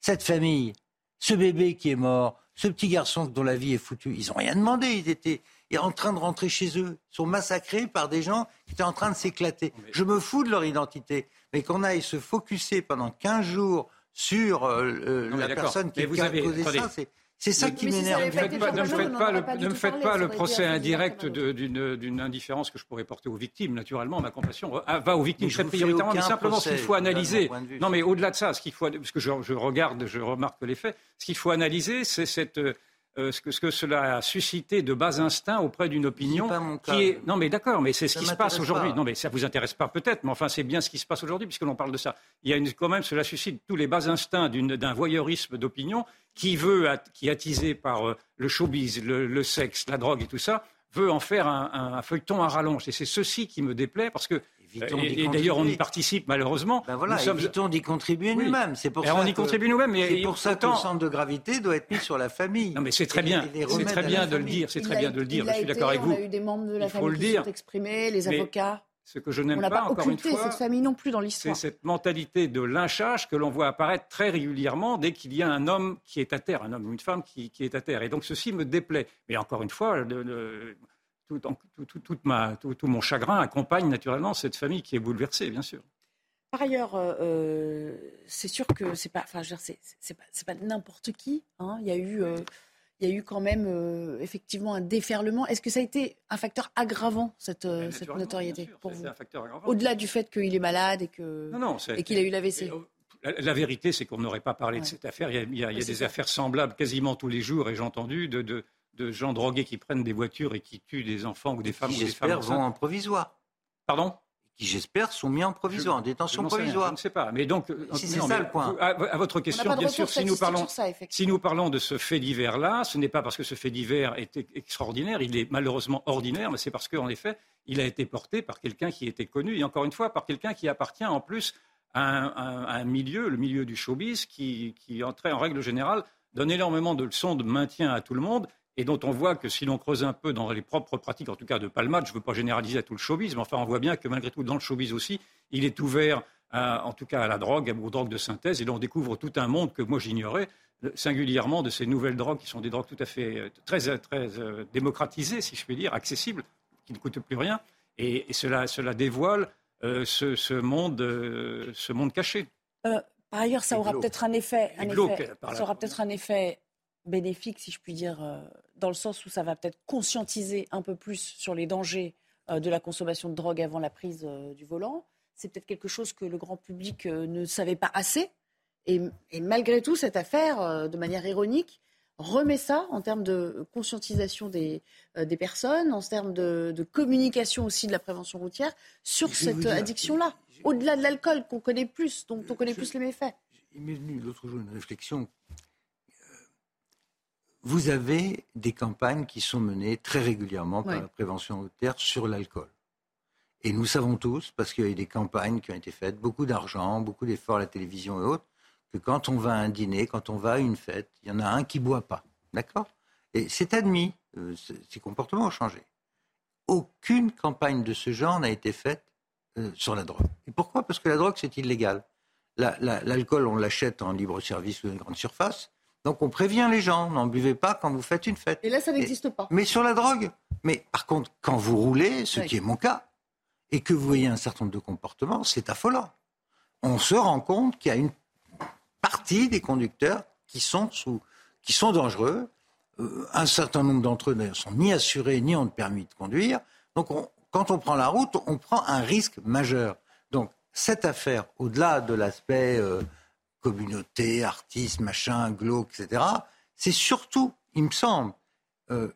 Cette famille, ce bébé qui est mort, ce petit garçon dont la vie est foutue, ils n'ont rien demandé. Ils étaient en train de rentrer chez eux. Ils sont massacrés par des gens qui étaient en train de s'éclater. Je me fous de leur identité. Mais qu'on aille se focuser pendant 15 jours sur euh, euh, Non, la personne qui a causé ça, c'est, c'est ça qui si m'énerve. Ne me faites pas, ne me Jean-Paul, faites on pas n'en le, procès indirect d'une indifférence que je pourrais porter aux victimes. Naturellement, ma compassion ah, va aux victimes très prioritairement, mais simplement ce qu'il faut analyser. Non, mais au-delà de ça, ce qu'il faut, parce que je, je regarde, je remarque les faits, ce qu'il faut analyser, c'est cette euh, ce, que, ce que cela a suscité de bas instincts auprès d'une opinion pas mon cas. qui est non mais d'accord mais c'est ce Ça qui se passe aujourd'hui. non mais ça vous intéresse pas peut-être mais enfin c'est bien ce qui se passe aujourd'hui puisque l'on parle de ça. Il y a une, quand même cela suscite tous les bas instincts d'un voyeurisme d'opinion qui veut qui est attisé par euh, le showbiz le, le sexe la drogue et tout ça veut en faire un, un- un feuilleton à rallonge. Et c'est ceci qui me déplaît parce que et, d'ailleurs on y participe malheureusement Ben voilà, Nous sommes- évitons d'y contribuer Oui. nous-mêmes. C'est pour Et ça on y que- contribue nous-mêmes, mais C'est pour ça que autant- le centre de gravité doit être mis sur la famille. non mais c'est très bien c'est très bien de le dire c'est très bien de le dire je suis d'accord avec on vous a eu des membres de la famille le qui dire. sont exprimés, les avocats. ce que je On n'aime n'a pas, pas encore une fois, cette famille non plus dans c'est l'histoire. cette mentalité de lynchage que l'on voit apparaître très régulièrement dès qu'il y a un homme qui est à terre, un homme ou une femme qui, qui est à terre. Et donc ceci me déplaît. Mais encore une fois, le- le- tout, en- tout- tout- toute ma- tout- mon chagrin accompagne naturellement cette famille qui est bouleversée, bien sûr. Par ailleurs, euh, euh, c'est sûr que c'est pas, enfin, c'est, pas, n'importe qui. hein. Il y a eu, euh, il y a eu quand même euh, effectivement un déferlement. Est-ce que ça a été un facteur aggravant cette, naturellement, notoriété sûr, pour vous. Au-delà du fait qu'il est malade et que Non, non, et qu'il a eu l'AVC. La, la vérité, c'est qu'on n'aurait pas parlé de cette affaire. Il y a, il y a- il y a Ouais, c'est des ça. affaires semblables quasiment tous les jours, et j'ai entendu de, de- de gens drogués qui prennent des voitures et qui tuent des enfants ou des femmes Qui, ou des femmes j'espère, vont en provisoire. Pardon? Qui j'espère sont mis en provisoire, en détention provisoire. je ne sais pas. Mais donc, si c'est ça le point. à, votre question, bien sûr, si nous parlons, si nous parlons de ce fait divers-là, ce n'est pas parce que ce fait divers est extraordinaire, il est malheureusement ordinaire, mais c'est parce qu'en effet, il a été porté par quelqu'un qui était connu et encore une fois par quelqu'un qui appartient en plus à un, milieu, le milieu du showbiz, qui, qui entrait en règle générale donne énormément de leçons de maintien à tout le monde et dont on voit que si l'on creuse un peu dans les propres pratiques, en tout cas de Palmade, je ne veux pas généraliser à tout le showbiz, mais enfin on voit bien que malgré tout dans le showbiz aussi, il est ouvert en tout cas à la drogue, aux drogues de synthèse, et là on découvre tout un monde que moi j'ignorais, singulièrement de ces nouvelles drogues qui sont des drogues tout à fait euh, très, très euh, démocratisées, si je puis dire, accessibles, qui ne coûtent plus rien, et, cela, cela, dévoile euh, ce, monde, ce monde caché. par ailleurs, ça aura peut-être un effet, un effet ça aura peut-être un effet bénéfique, si je puis dire, dans le sens où ça va peut-être conscientiser un peu plus sur les dangers de la consommation de drogue avant la prise du volant. C'est peut-être quelque chose que le grand public ne savait pas assez et, malgré tout, cette affaire, euh, de manière ironique, remet ça en termes de conscientisation des, euh, des personnes, en termes de, communication aussi de la prévention routière sur cette addiction-là. Au-delà de l'alcool qu'on connaît plus, dont on connaît plus les méfaits. Il m'est venu l'autre jour une réflexion. Vous avez des campagnes qui sont menées très régulièrement par la prévention routière sur l'alcool. Et nous savons tous, parce qu'il y a eu des campagnes qui ont été faites, beaucoup d'argent, beaucoup d'efforts à la télévision et autres, que quand on va à un dîner, quand on va à une fête, il y en a un qui boit pas. D'accord? Et c'est admis. Euh, ces comportements ont changé. Aucune campagne de ce genre n'a été faite euh, sur la drogue. Et pourquoi? Parce que la drogue, c'est illégal. L'alcool, on l'achète en libre service ou dans une grande surface. Donc on prévient les gens, n'en buvez pas quand vous faites une fête. Et là, ça n'existe pas. Mais sur la drogue. Mais par contre, quand vous roulez, ce qui est mon cas, et que vous voyez un certain nombre de comportements, c'est affolant. On se rend compte qu'il y a une partie des conducteurs qui sont, sous, qui sont dangereux. Euh, un certain nombre d'entre eux, d'ailleurs, sont ni assurés ni ont de permis de conduire. Donc, quand on prend la route, on prend un risque majeur. Donc, cette affaire, au-delà de l'aspect euh, communauté, artiste, machin, glauque, etc., c'est surtout, il me semble, euh,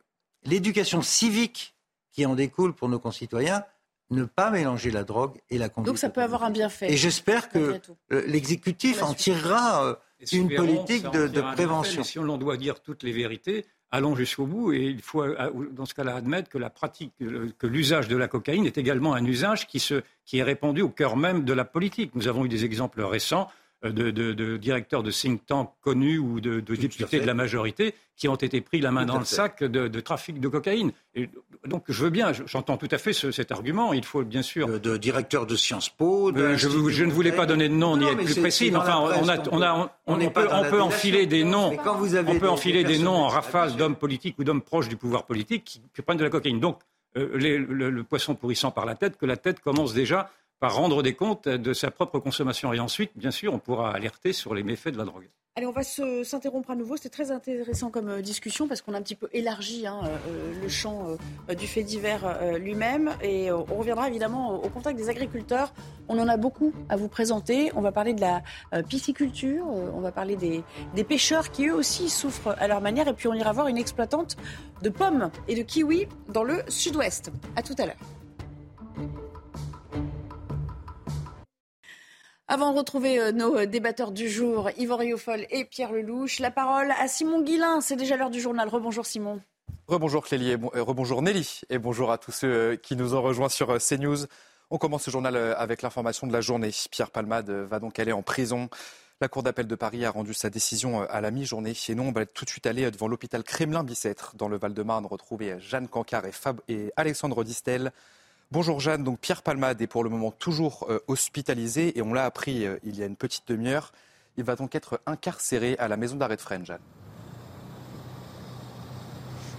l'éducation civique qui en découle pour nos concitoyens ne pas mélanger la drogue et la conduite. Donc ça peut avoir un bienfait. Et j'espère que l'exécutif en tirera euh, une politique de, prévention. si on doit dire toutes les vérités, allons jusqu'au bout et il faut euh, dans ce cas-là admettre que la pratique, que l'usage de la cocaïne est également un usage qui, se, qui est répandu au cœur même de la politique. Nous avons eu des exemples récents euh, de, directeurs de think tanks connus ou de, députés de la majorité qui ont été pris la main dans le sac de, trafic de cocaïne. Et donc je veux bien, j'entends tout à fait cet argument. Il faut bien sûr. De, directeur de Sciences Po. je, je, ne voulais pas donner de nom ni être plus précis, mais enfin, on, a, on, a, on, peut, on peut enfiler des noms. on peut enfiler des noms en rafale d'hommes politiques ou d'hommes proches du pouvoir politique qui, prennent de la cocaïne. Donc euh, le, poisson pourrissant par la tête, que la tête commence déjà par rendre des comptes de sa propre consommation. Et ensuite, bien sûr, on pourra alerter sur les méfaits de la drogue. Allez, on va s'interrompre à nouveau. C'était très intéressant comme euh, discussion parce qu'on a un petit peu élargi hein, euh, le champ euh, du fait divers lui-même. Et on reviendra évidemment au contact des agriculteurs. On en a beaucoup à vous présenter. On va parler de la pisciculture, on va parler des, des, pêcheurs qui eux aussi souffrent à leur manière. Et puis on ira voir une exploitante de pommes et de kiwis dans le sud-ouest. À tout à l'heure. Avant de retrouver euh, nos euh, débatteurs du jour, Yvan Riofol et Pierre Lelouch, la parole à Simon Guillain. C'est déjà l'heure du journal. Rebonjour Simon. Rebonjour Clélie et euh, rebonjour Nelly et bonjour à tous ceux qui nous ont rejoints sur CNews. On commence ce journal avec l'information de la journée. Pierre Palmade va donc aller en prison. La Cour d'appel de Paris a rendu sa décision à la mi-journée. Et nous, on va tout de suite aller devant l'hôpital Kremlin-Bicêtre, dans le Val-de-Marne, retrouver Jeanne Cancard et, Fab et Alexandre Distel. Bonjour Jeanne, donc Pierre Palmade est pour le moment toujours euh, hospitalisé et on l'a appris euh, il y a une petite demi-heure. Il va donc être incarcéré à la maison d'arrêt de Fresnes, Jeanne.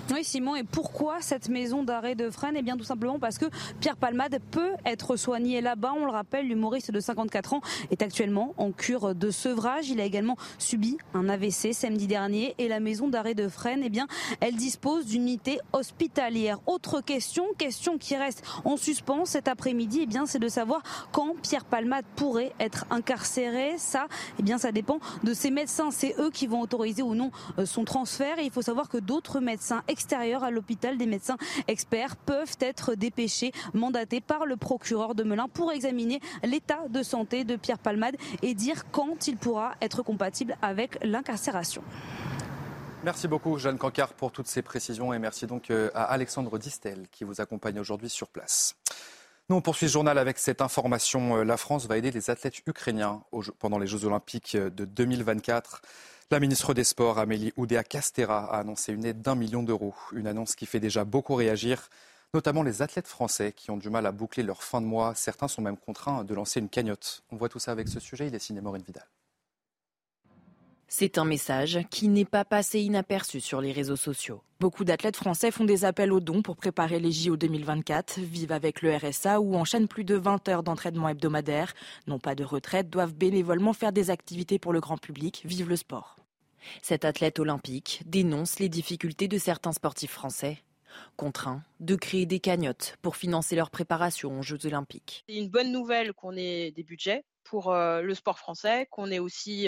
Oui, Simon, et pourquoi cette maison d'arrêt de Fresnes? Eh bien, tout simplement parce que Pierre Palmade peut être soigné là-bas. On le rappelle, l'humoriste de 54 ans est actuellement en cure de sevrage. Il a également subi un AVC samedi dernier et la maison d'arrêt de Fresnes, eh bien, elle dispose d'une unité hospitalière. Autre question, question qui reste en suspens cet après-midi, eh bien, c'est de savoir quand Pierre Palmade pourrait être incarcéré. Ça, eh bien, ça dépend de ses médecins. C'est eux qui vont autoriser ou non euh, son transfert. Et il faut savoir que d'autres médecins extérieure à l'hôpital. Des médecins experts peuvent être dépêchés, mandatés par le procureur de Melun pour examiner l'état de santé de Pierre Palmade et dire quand il pourra être compatible avec l'incarcération. Merci beaucoup, Jeanne Cancard, pour toutes ces précisions et merci donc euh, à Alexandre Distel qui vous accompagne aujourd'hui sur place. Nous, on poursuit ce journal avec cette information. Euh, la France va aider les athlètes ukrainiens pendant les Jeux Olympiques euh, de 2024. La ministre des Sports, Amélie Oudéa-Castera, a annoncé une aide d'un million d'euros. Une annonce qui fait déjà beaucoup réagir, notamment les athlètes français qui ont du mal à boucler leur fin de mois. Certains sont même contraints de lancer une cagnotte. On voit tout ça avec ce sujet. Il est signé Maureen Vidal. C'est un message qui n'est pas passé inaperçu sur les réseaux sociaux. Beaucoup d'athlètes français font des appels aux dons pour préparer les JO 2024, vivent avec le RSA ou enchaînent plus de 20 heures d'entraînement hebdomadaire, n'ont pas de retraite, doivent bénévolement faire des activités pour le grand public, vivent le sport. Cet athlète olympique dénonce les difficultés de certains sportifs français, contraints de créer des cagnottes pour financer leur préparation aux Jeux olympiques. C'est une bonne nouvelle qu'on ait des budgets pour le sport français, qu'on est aussi,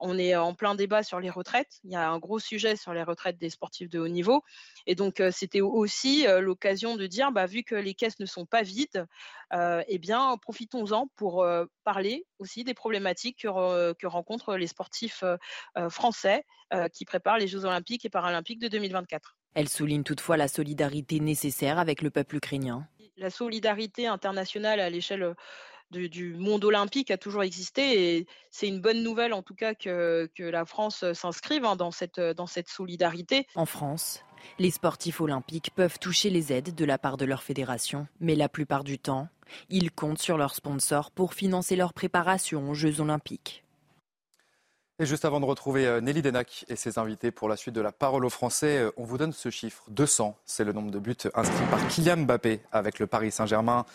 on est en plein débat sur les retraites. Il y a un gros sujet sur les retraites des sportifs de haut niveau. Et donc, c'était aussi l'occasion de dire, bah, vu que les caisses ne sont pas vides, eh bien, profitons-en pour parler aussi des problématiques que, que rencontrent les sportifs français qui préparent les Jeux olympiques et paralympiques de 2024. Elle souligne toutefois la solidarité nécessaire avec le peuple ukrainien. La solidarité internationale à l'échelle du, monde olympique a toujours existé et c'est une bonne nouvelle en tout cas que, la France s'inscrive hein, dans, cette, dans cette solidarité. En France, les sportifs olympiques peuvent toucher les aides de la part de leur fédération, mais la plupart du temps, ils comptent sur leurs sponsors pour financer leur préparation aux Jeux olympiques. Et juste avant de retrouver euh, Nelly Denac et ses invités pour la suite de la parole aux Français, euh, on vous donne ce chiffre 200. C'est le nombre de buts inscrits par Kylian Mbappé avec le Paris Saint-Germain.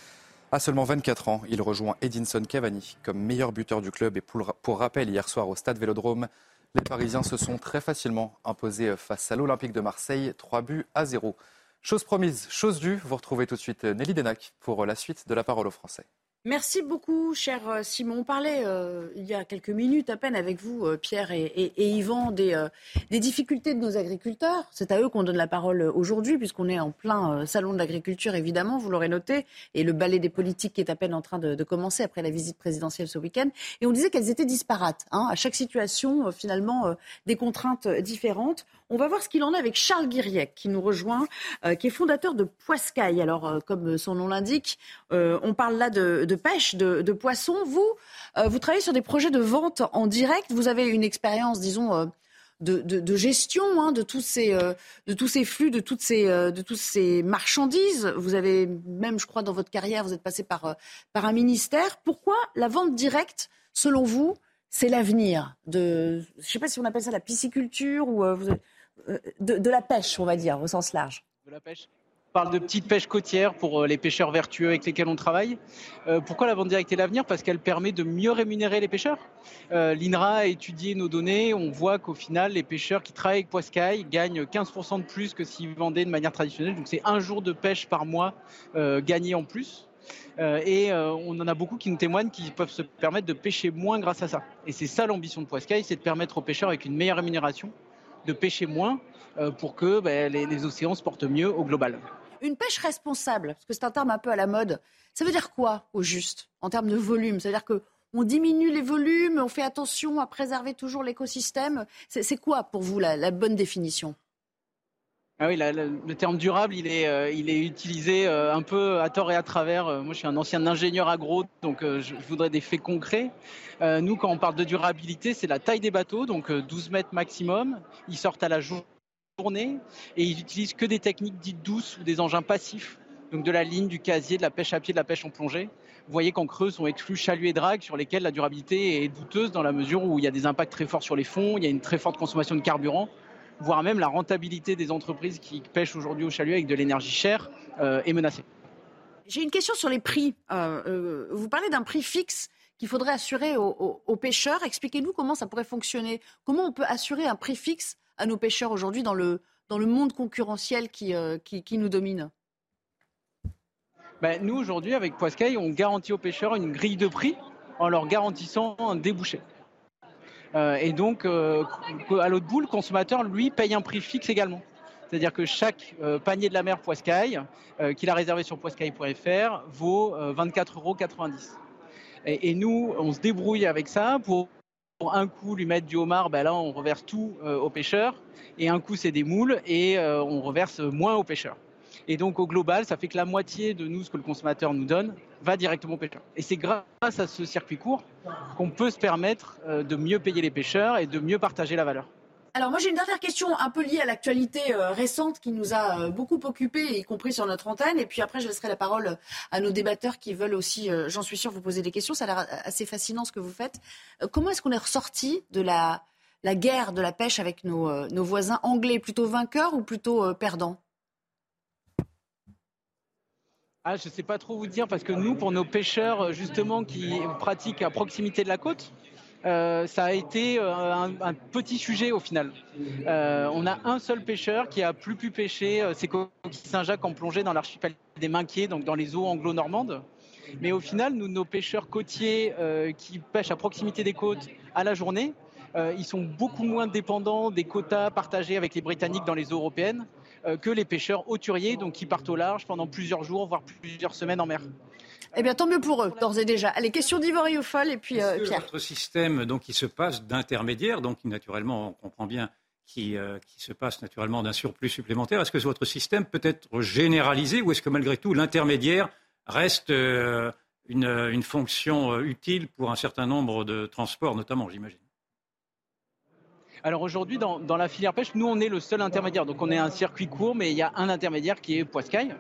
À seulement 24 ans, il rejoint Edinson Cavani comme meilleur buteur du club. Et pour, rappel, hier soir au stade Vélodrome, les Parisiens se sont très facilement imposés face à l'Olympique de Marseille, 3 buts à 0. Chose promise, chose due, vous retrouvez tout de suite Nelly Denac pour la suite de la parole aux Français. Merci beaucoup, cher euh, Simon. On parlait euh, il y a quelques minutes à peine avec vous, euh, Pierre et, Yvan, des, difficultés de nos agriculteurs. C'est à eux qu'on donne la parole aujourd'hui, puisqu'on est en plein salon de l'agriculture, évidemment, vous l'aurez noté, et le ballet des politiques qui est à peine en train de, commencer après la visite présidentielle ce week-end. Et on disait qu'elles étaient disparates. Hein, à chaque situation, finalement, des contraintes différentes. On va voir ce qu'il en est avec Charles Guiriec, qui nous rejoint, qui est fondateur de Poiscaille. Alors, comme son nom l'indique, on parle là de de pêche de, poissons. Vous, euh, vous travaillez sur des projets de vente en direct. Vous avez une expérience, disons, euh, de, gestion hein, de, tous ces, euh, de flux, de toutes ces, de marchandises. Vous avez même, je crois, dans votre carrière, vous êtes passé par, un ministère. Pourquoi la vente directe, selon vous, c'est l'avenir de, je ne sais pas si on appelle ça la pisciculture ou de, de la pêche, on va dire, au sens large. De la pêche parle de petite pêche côtière pour euh, les pêcheurs vertueux avec lesquels on travaille. Euh, pourquoi la vente directe est l'avenir? Parce qu'elle permet de mieux rémunérer les pêcheurs. Euh, L'INRA a étudié nos données. On voit qu'au final, les pêcheurs qui travaillent avec Poiscaille gagnent 15% de plus que s'ils vendaient de manière traditionnelle. Donc c'est un jour de pêche par mois gagné en plus. et on en a beaucoup qui nous témoignent qu'ils peuvent se permettre de pêcher moins grâce à ça. Et c'est ça l'ambition de Poiscaille, c'est de permettre aux pêcheurs avec une meilleure rémunération de pêcher moins pour que ben, les océans se portent mieux au global. Une pêche responsable, parce que c'est un terme un peu à la mode, ça veut dire quoi au juste en termes de volume? C'est-à-dire que on diminue les volumes, on fait attention à préserver toujours l'écosystème? C'est quoi pour vous la, bonne définition? Ah oui, le terme durable, il est, euh, utilisé euh, un peu à tort et à travers. Euh, moi, je suis un ancien ingénieur agro, donc je, voudrais des faits concrets. nous, quand on parle de durabilité, c'est la taille des bateaux, donc 12 mètres maximum. Ils sortent à la journée et ils utilisent que des techniques dites douces ou des engins passifs, donc de la ligne, du casier, de la pêche à pied, de la pêche en plongée. Vous voyez qu'en creuse sont exclus chalut et drague sur lesquels la durabilité est douteuse dans la mesure où il y a des impacts très forts sur les fonds, il y a une très forte consommation de carburant, voire même la rentabilité des entreprises qui pêchent aujourd'hui au chalut avec de l'énergie chère euh, est menacée. J'ai une question sur les prix. Euh, euh, vous parlez d'un prix fixe qu'il faudrait assurer aux pêcheurs. Expliquez-nous comment ça pourrait fonctionner. Comment on peut assurer un prix fixe à nos pêcheurs aujourd'hui dans le, dans le monde concurrentiel qui, euh, qui, nous domine? Ben, Nous, aujourd'hui, avec Poiscaille, on garantit aux pêcheurs une grille de prix en leur garantissant un débouché. Euh, et donc, euh, à l'autre bout, le consommateur, lui, paye un prix fixe également. C'est-à-dire que chaque euh, panier de la mer Poiscaille, euh, qu'il a réservé sur poiscaille.fr, vaut 24,90 euros. Et, et, nous, on se débrouille avec ça pour, pour un coup lui mettre du homard, ben là on reverse tout aux pêcheurs, et un coup c'est des moules et on reverse moins aux pêcheurs. Et donc au global, ça fait que la moitié de nous, ce que le consommateur nous donne, va directement au pêcheur. Et c'est grâce à ce circuit court qu'on peut se permettre euh, de mieux payer les pêcheurs et de mieux partager la valeur. Alors moi j'ai une dernière question un peu liée à l'actualité euh, récente qui nous a euh, beaucoup occupés, y compris sur notre antenne. Et puis après je laisserai la parole à nos débatteurs qui veulent aussi, j'en suis sûr, vous poser des questions. Ça a l'air assez fascinant ce que vous faites. comment est-ce qu'on est ressorti de la, la guerre de la pêche avec nos, nos voisins anglais? Plutôt vainqueurs ou plutôt perdants? Ah, je ne sais pas trop vous dire parce que nous, pour nos pêcheurs justement qui pratiquent à proximité de la côte, euh, ça a été euh, un, petit sujet au final. Euh, on a un seul pêcheur qui a plus pu pêcher ses coquilles Saint-Jacques en plongée dans l'archipel des Minquiers, donc dans les eaux anglo-normandes. Mais au final, nous, nos pêcheurs côtiers qui pêchent à proximité des côtes à la journée, ils sont beaucoup moins dépendants des quotas partagés avec les Britanniques dans les eaux européennes. Euh, que les pêcheurs hauturiers, donc qui partent au large pendant plusieurs jours, voire plusieurs semaines en mer. Eh bien, tant mieux pour eux, d'ores et déjà. Allez, question d'Ivoire Fall et puis euh, Pierre. Notre système, donc, qui se passe d'intermédiaire, donc, naturellement, on comprend bien, qui, euh, qui se passe naturellement d'un surplus supplémentaire. Est-ce que votre système peut être généralisé ou est-ce que malgré tout, l'intermédiaire reste une, une fonction utile pour un certain nombre de transports, notamment, j'imagine? Alors aujourd'hui, dans, la filière pêche, nous, on est le seul intermédiaire. Donc on est un circuit court, mais il y a un intermédiaire qui est Poiscaille.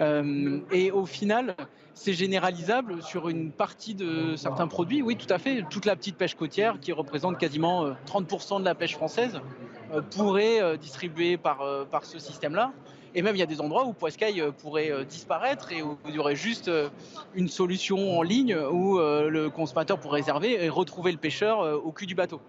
Euh, et au final, c'est généralisable sur une partie de certains produits. Oui, tout à fait. Toute la petite pêche côtière, qui représente quasiment 30% euh, de la pêche française, euh, pourrait distribuer par, par ce système-là. Et même, il y a des endroits où Poiscaille pourrait disparaître et où il y aurait juste une solution en ligne où le consommateur pourrait réserver et retrouver le pêcheur au cul du bateau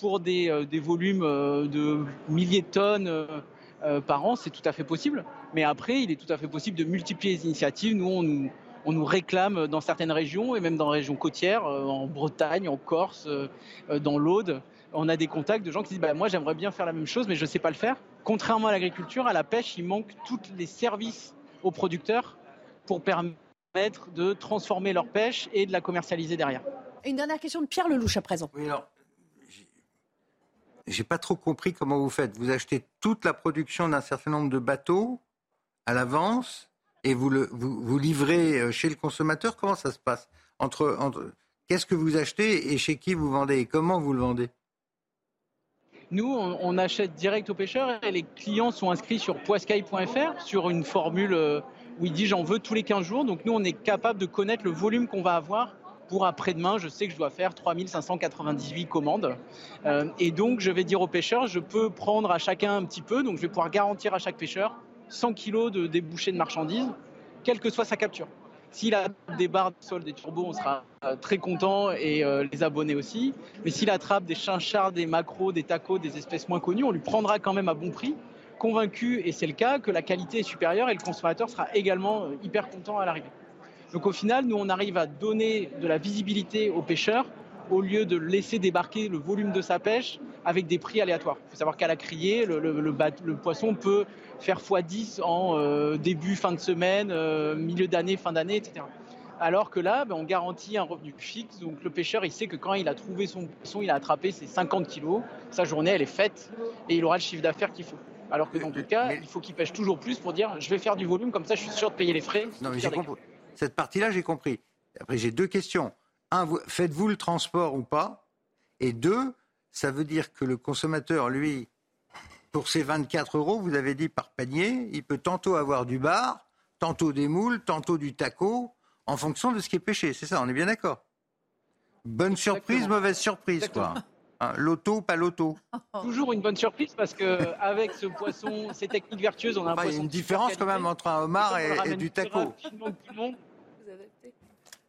pour des, euh, volumes euh, de milliers de tonnes euh, par an, c'est tout à fait possible. Mais après, il est tout à fait possible de multiplier les initiatives. Nous, on nous, on nous réclame dans certaines régions et même dans les régions côtières, en Bretagne, en Corse, dans l'Aude. On a des contacts de gens qui disent bah, Moi, j'aimerais bien faire la même chose, mais je ne sais pas le faire. Contrairement à l'agriculture, à la pêche, il manque tous les services aux producteurs pour permettre de transformer leur pêche et de la commercialiser derrière. Une dernière question de Pierre Lelouch à présent. Oui, alors, j'ai pas trop compris comment vous faites. Vous achetez toute la production d'un certain nombre de bateaux à l'avance et vous, le, vous, livrez euh, chez le consommateur. Comment ça se passe entre, entre Qu'est-ce que vous achetez et chez qui vous vendez et comment vous le vendez? Nous, on, achète direct aux pêcheurs et les clients sont inscrits sur poiscaille.fr sur une formule euh, où il dit j'en veux tous les 15 jours. Donc nous, on est capable de connaître le volume qu'on va avoir pour après-demain, je sais que je dois faire 3598 commandes. Euh, et donc, je vais dire aux pêcheurs, je peux prendre à chacun un petit peu. Donc, je vais pouvoir garantir à chaque pêcheur 100 kilos de débouchés de marchandises, quelle que soit sa capture. S'il a des barres de sol, des turbos, on sera euh, très content et euh, les abonnés aussi. Mais s'il attrape des chinchards, des macros, des tacos, des espèces moins connues, on lui prendra quand même à bon prix, convaincu, et c'est le cas, que la qualité est supérieure et le consommateur sera également hyper content à l'arrivée. Donc au final, nous, on arrive à donner de la visibilité aux pêcheurs au lieu de laisser débarquer le volume de sa pêche avec des prix aléatoires. Il faut savoir qu'à la criée, le, poisson peut faire x10 en euh, début, fin de semaine, euh, milieu d'année, fin d'année, etc. Alors que là, ben, on garantit un revenu fixe. Donc le pêcheur, il sait que quand il a trouvé son poisson, il a attrapé ses 50 kilos, sa journée, elle est faite et il aura le chiffre d'affaires qu'il faut. Alors que dans tout cas, il faut qu'il pêche toujours plus pour dire je vais faire du volume, comme ça je suis sûr de payer les frais. Non, mais j'ai compris. Cette partie-là, j'ai compris. Après, j'ai deux questions. Un, faites-vous le transport ou pas? Et deux, ça veut dire que le consommateur, lui, pour ses 24 euros, vous avez dit par panier, il peut tantôt avoir du bar, tantôt des moules, tantôt du taco, en fonction de ce qui est pêché. C'est ça, on est bien d'accord? Bonne surprise, mauvaise surprise, quoi. Hein, loto, pas loto. Toujours une bonne surprise parce que avec ce poisson, ces techniques vertueuses, on a un Il y a une différence quand même entre un homard et, du taco.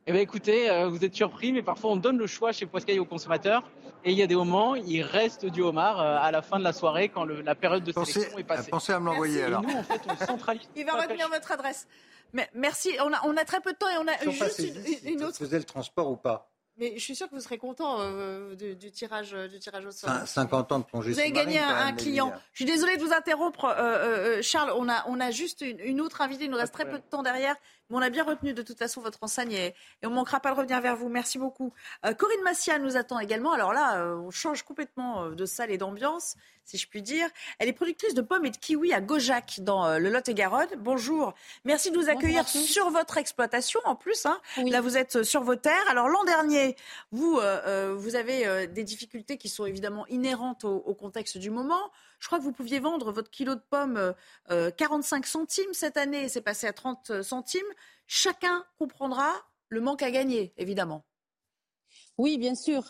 Eh bien, écoutez, euh, vous êtes surpris, mais parfois on donne le choix chez Poiscaille aux consommateurs. Et il y a des moments, il reste du homard euh, à la fin de la soirée quand la période de sélection est passée. Pensez à me l'envoyer alors. nous, en fait, on centralise. Il va retenir votre adresse. Mais merci. On a, on a, très peu de temps et on a juste une, autre. Vous faisait le transport ou pas Mais je suis sûr que vous serez content euh, du, tirage, du tirage au sort. 50 ans de plongée Vous avez gagné un, client. Je suis désolée de vous interrompre, euh, euh, Charles. On a, on a juste une, autre invitée. Il nous reste très peu de temps derrière. Mais on a bien retenu de toute façon votre enseigne et, on ne manquera pas de revenir vers vous. Merci beaucoup. Corinne Massia nous attend également. Alors là, on change complètement de salle et d'ambiance, si je puis dire. Elle est productrice de pommes et de kiwis à Gojac, dans le Lot-et-Garonne. Bonjour. Merci de nous accueillir sur votre exploitation en plus. Hein. Là, vous êtes sur vos terres. Alors l'an dernier, vous, euh, euh, vous avez euh, des difficultés qui sont évidemment inhérentes au, contexte du moment. Je crois que vous pouviez vendre votre kilo de pommes 45 centimes cette année, c'est passé à 30 centimes. Chacun comprendra le manque à gagner, évidemment. Oui, bien sûr.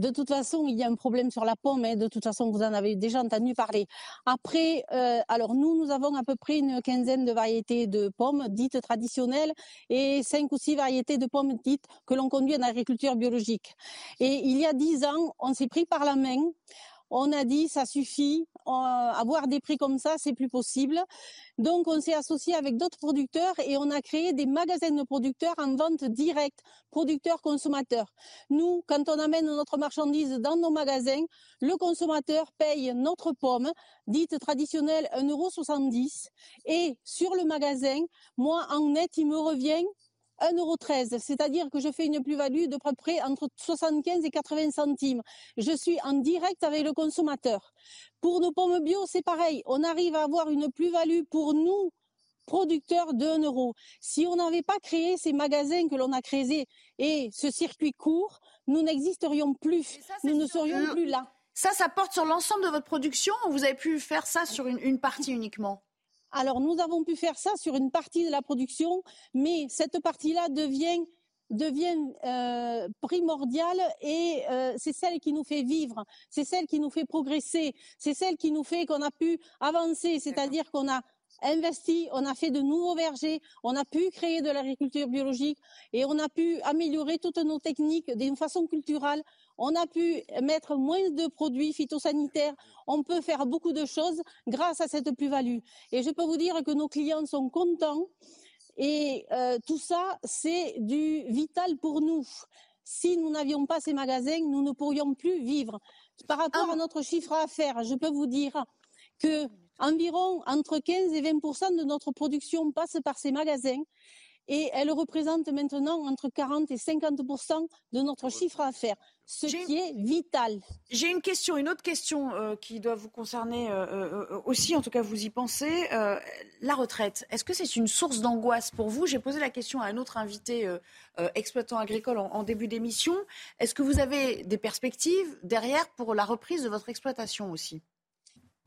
De toute façon, il y a un problème sur la pomme. hein. De toute façon, vous en avez déjà entendu parler. Après, euh, alors nous, nous avons à peu près une quinzaine de variétés de pommes dites traditionnelles et cinq ou six variétés de pommes dites que l'on conduit en agriculture biologique. Et il y a dix ans, on s'est pris par la main on a dit ça suffit, euh, avoir des prix comme ça, c'est plus possible. Donc on s'est associé avec d'autres producteurs et on a créé des magasins de producteurs en vente directe, producteurs-consommateurs. Nous, quand on amène notre marchandise dans nos magasins, le consommateur paye notre pomme, dite traditionnelle 1,70€ et sur le magasin, moi en net, il me revient 1,13€, c'est-à-dire que je fais une plus-value de peu près entre 75 et 80 centimes. Je suis en direct avec le consommateur. Pour nos pommes bio, c'est pareil. On arrive à avoir une plus-value pour nous, producteurs, de 1 euro. Si on n'avait pas créé ces magasins que l'on a créés et ce circuit court, nous n'existerions plus. nous ne serions plus là. Ça, ça porte sur l'ensemble de votre production ou vous avez pu faire ça sur une partie uniquement? Alors nous avons pu faire ça sur une partie de la production, mais cette partie-là devient devient euh, primordiale et euh, c'est celle qui nous fait vivre, c'est celle qui nous fait progresser, c'est celle qui nous fait qu'on a pu avancer, c'est-à-dire qu'on a investi, on a fait de nouveaux vergers, on a pu créer de l'agriculture biologique et on a pu améliorer toutes nos techniques d'une façon culturelle. On a pu mettre moins de produits phytosanitaires. On peut faire beaucoup de choses grâce à cette plus-value. Et je peux vous dire que nos clients sont contents. Et euh, tout ça, c'est du vital pour nous. Si nous n'avions pas ces magasins, nous ne pourrions plus vivre. Par rapport ah. à notre chiffre à affaires, je peux vous dire que Environ entre 15 et 20 de notre production passe par ces magasins et elle représente maintenant entre 40 et 50 de notre chiffre d'affaires, ce qui est vital. J'ai une question, une autre question euh, qui doit vous concerner euh, euh, aussi, en tout cas vous y pensez. la retraite, est-ce que c'est une source d'angoisse pour vous? J'ai posé la question à un autre invité exploitant agricole en début d'émission. Est-ce que vous avez des perspectives derrière pour la reprise de votre exploitation aussi?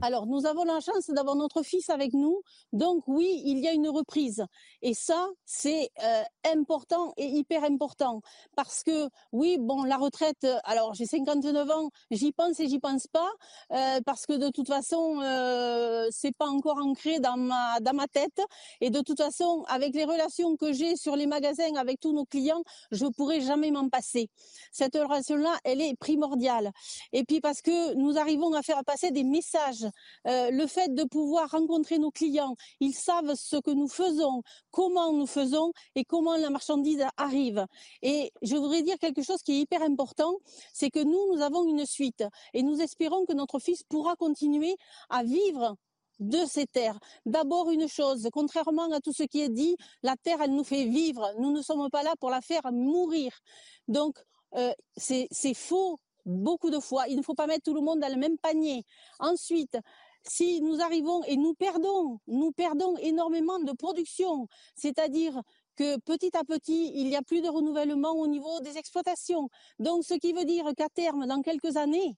Alors, nous avons la chance d'avoir notre fils avec nous. Donc, oui, il y a une reprise. Et ça, c'est euh, important et hyper important. Parce que, oui, bon, la retraite, alors j'ai 59 ans, j'y pense et j'y pense pas. Euh, parce que de toute façon, euh, c'est pas encore ancré dans ma, dans ma tête. Et de toute façon, avec les relations que j'ai sur les magasins avec tous nos clients, je pourrai jamais m'en passer. Cette relation-là, elle est primordiale. Et puis parce que nous arrivons à faire passer des messages euh, le fait de pouvoir rencontrer nos clients, ils savent ce que nous faisons, comment nous faisons et comment la marchandise arrive. Et je voudrais dire quelque chose qui est hyper important, c'est que nous, nous avons une suite et nous espérons que notre fils pourra continuer à vivre de ces terres. D'abord une chose, contrairement à tout ce qui est dit, la terre, elle nous fait vivre. Nous ne sommes pas là pour la faire mourir. Donc, euh, c'est faux beaucoup de fois. Il ne faut pas mettre tout le monde dans le même panier. Ensuite, si nous arrivons et nous perdons, nous perdons énormément de production, c'est-à-dire que petit à petit, il n'y a plus de renouvellement au niveau des exploitations. Donc, ce qui veut dire qu'à terme, dans quelques années,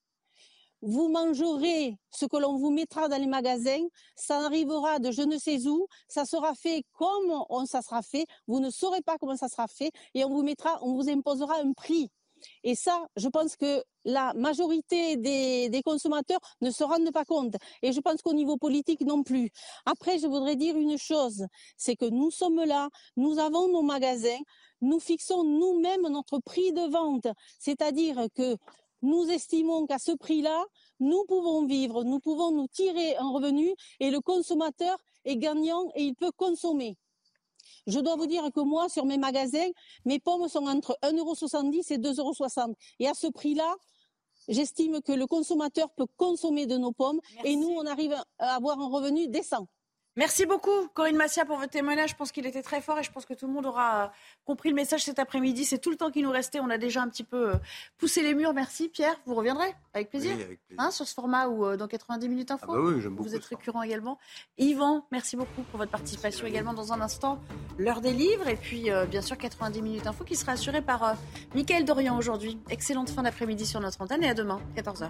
vous mangerez ce que l'on vous mettra dans les magasins, ça arrivera de je ne sais où, ça sera fait comme on, ça sera fait, vous ne saurez pas comment ça sera fait, et on vous mettra, on vous imposera un prix. Et ça, je pense que la majorité des, consommateurs ne se rendent pas compte. Et je pense qu'au niveau politique non plus. Après, je voudrais dire une chose, c'est que nous sommes là, nous avons nos magasins, nous fixons nous-mêmes notre prix de vente. C'est-à-dire que nous estimons qu'à ce prix-là, nous pouvons vivre, nous pouvons nous tirer un revenu et le consommateur est gagnant et il peut consommer. Je dois vous dire que moi, sur mes magasins, mes pommes sont entre 1,70€ et 2,60€. Et à ce prix-là, j'estime que le consommateur peut consommer de nos pommes et nous, on arrive à avoir un revenu décent. Merci beaucoup, Corinne Massia, pour votre témoignage. Je pense qu'il était très fort et je pense que tout le monde aura compris le message cet après-midi. C'est tout le temps qui nous restait. On a déjà un petit peu euh, poussé les murs. Merci, Pierre. Vous reviendrez avec plaisir, Oui, avec plaisir. Hein, sur ce format ou euh, dans 90 minutes info. Ah bah oui, j'aime beaucoup Vous êtes récurrent également. Yvan, merci beaucoup pour votre participation également dans un instant. L'heure des livres et puis euh, bien sûr 90 minutes info qui sera assurée par euh, Mickaël Dorian aujourd'hui. Excellente fin d'après-midi sur notre antenne et à demain, 14h.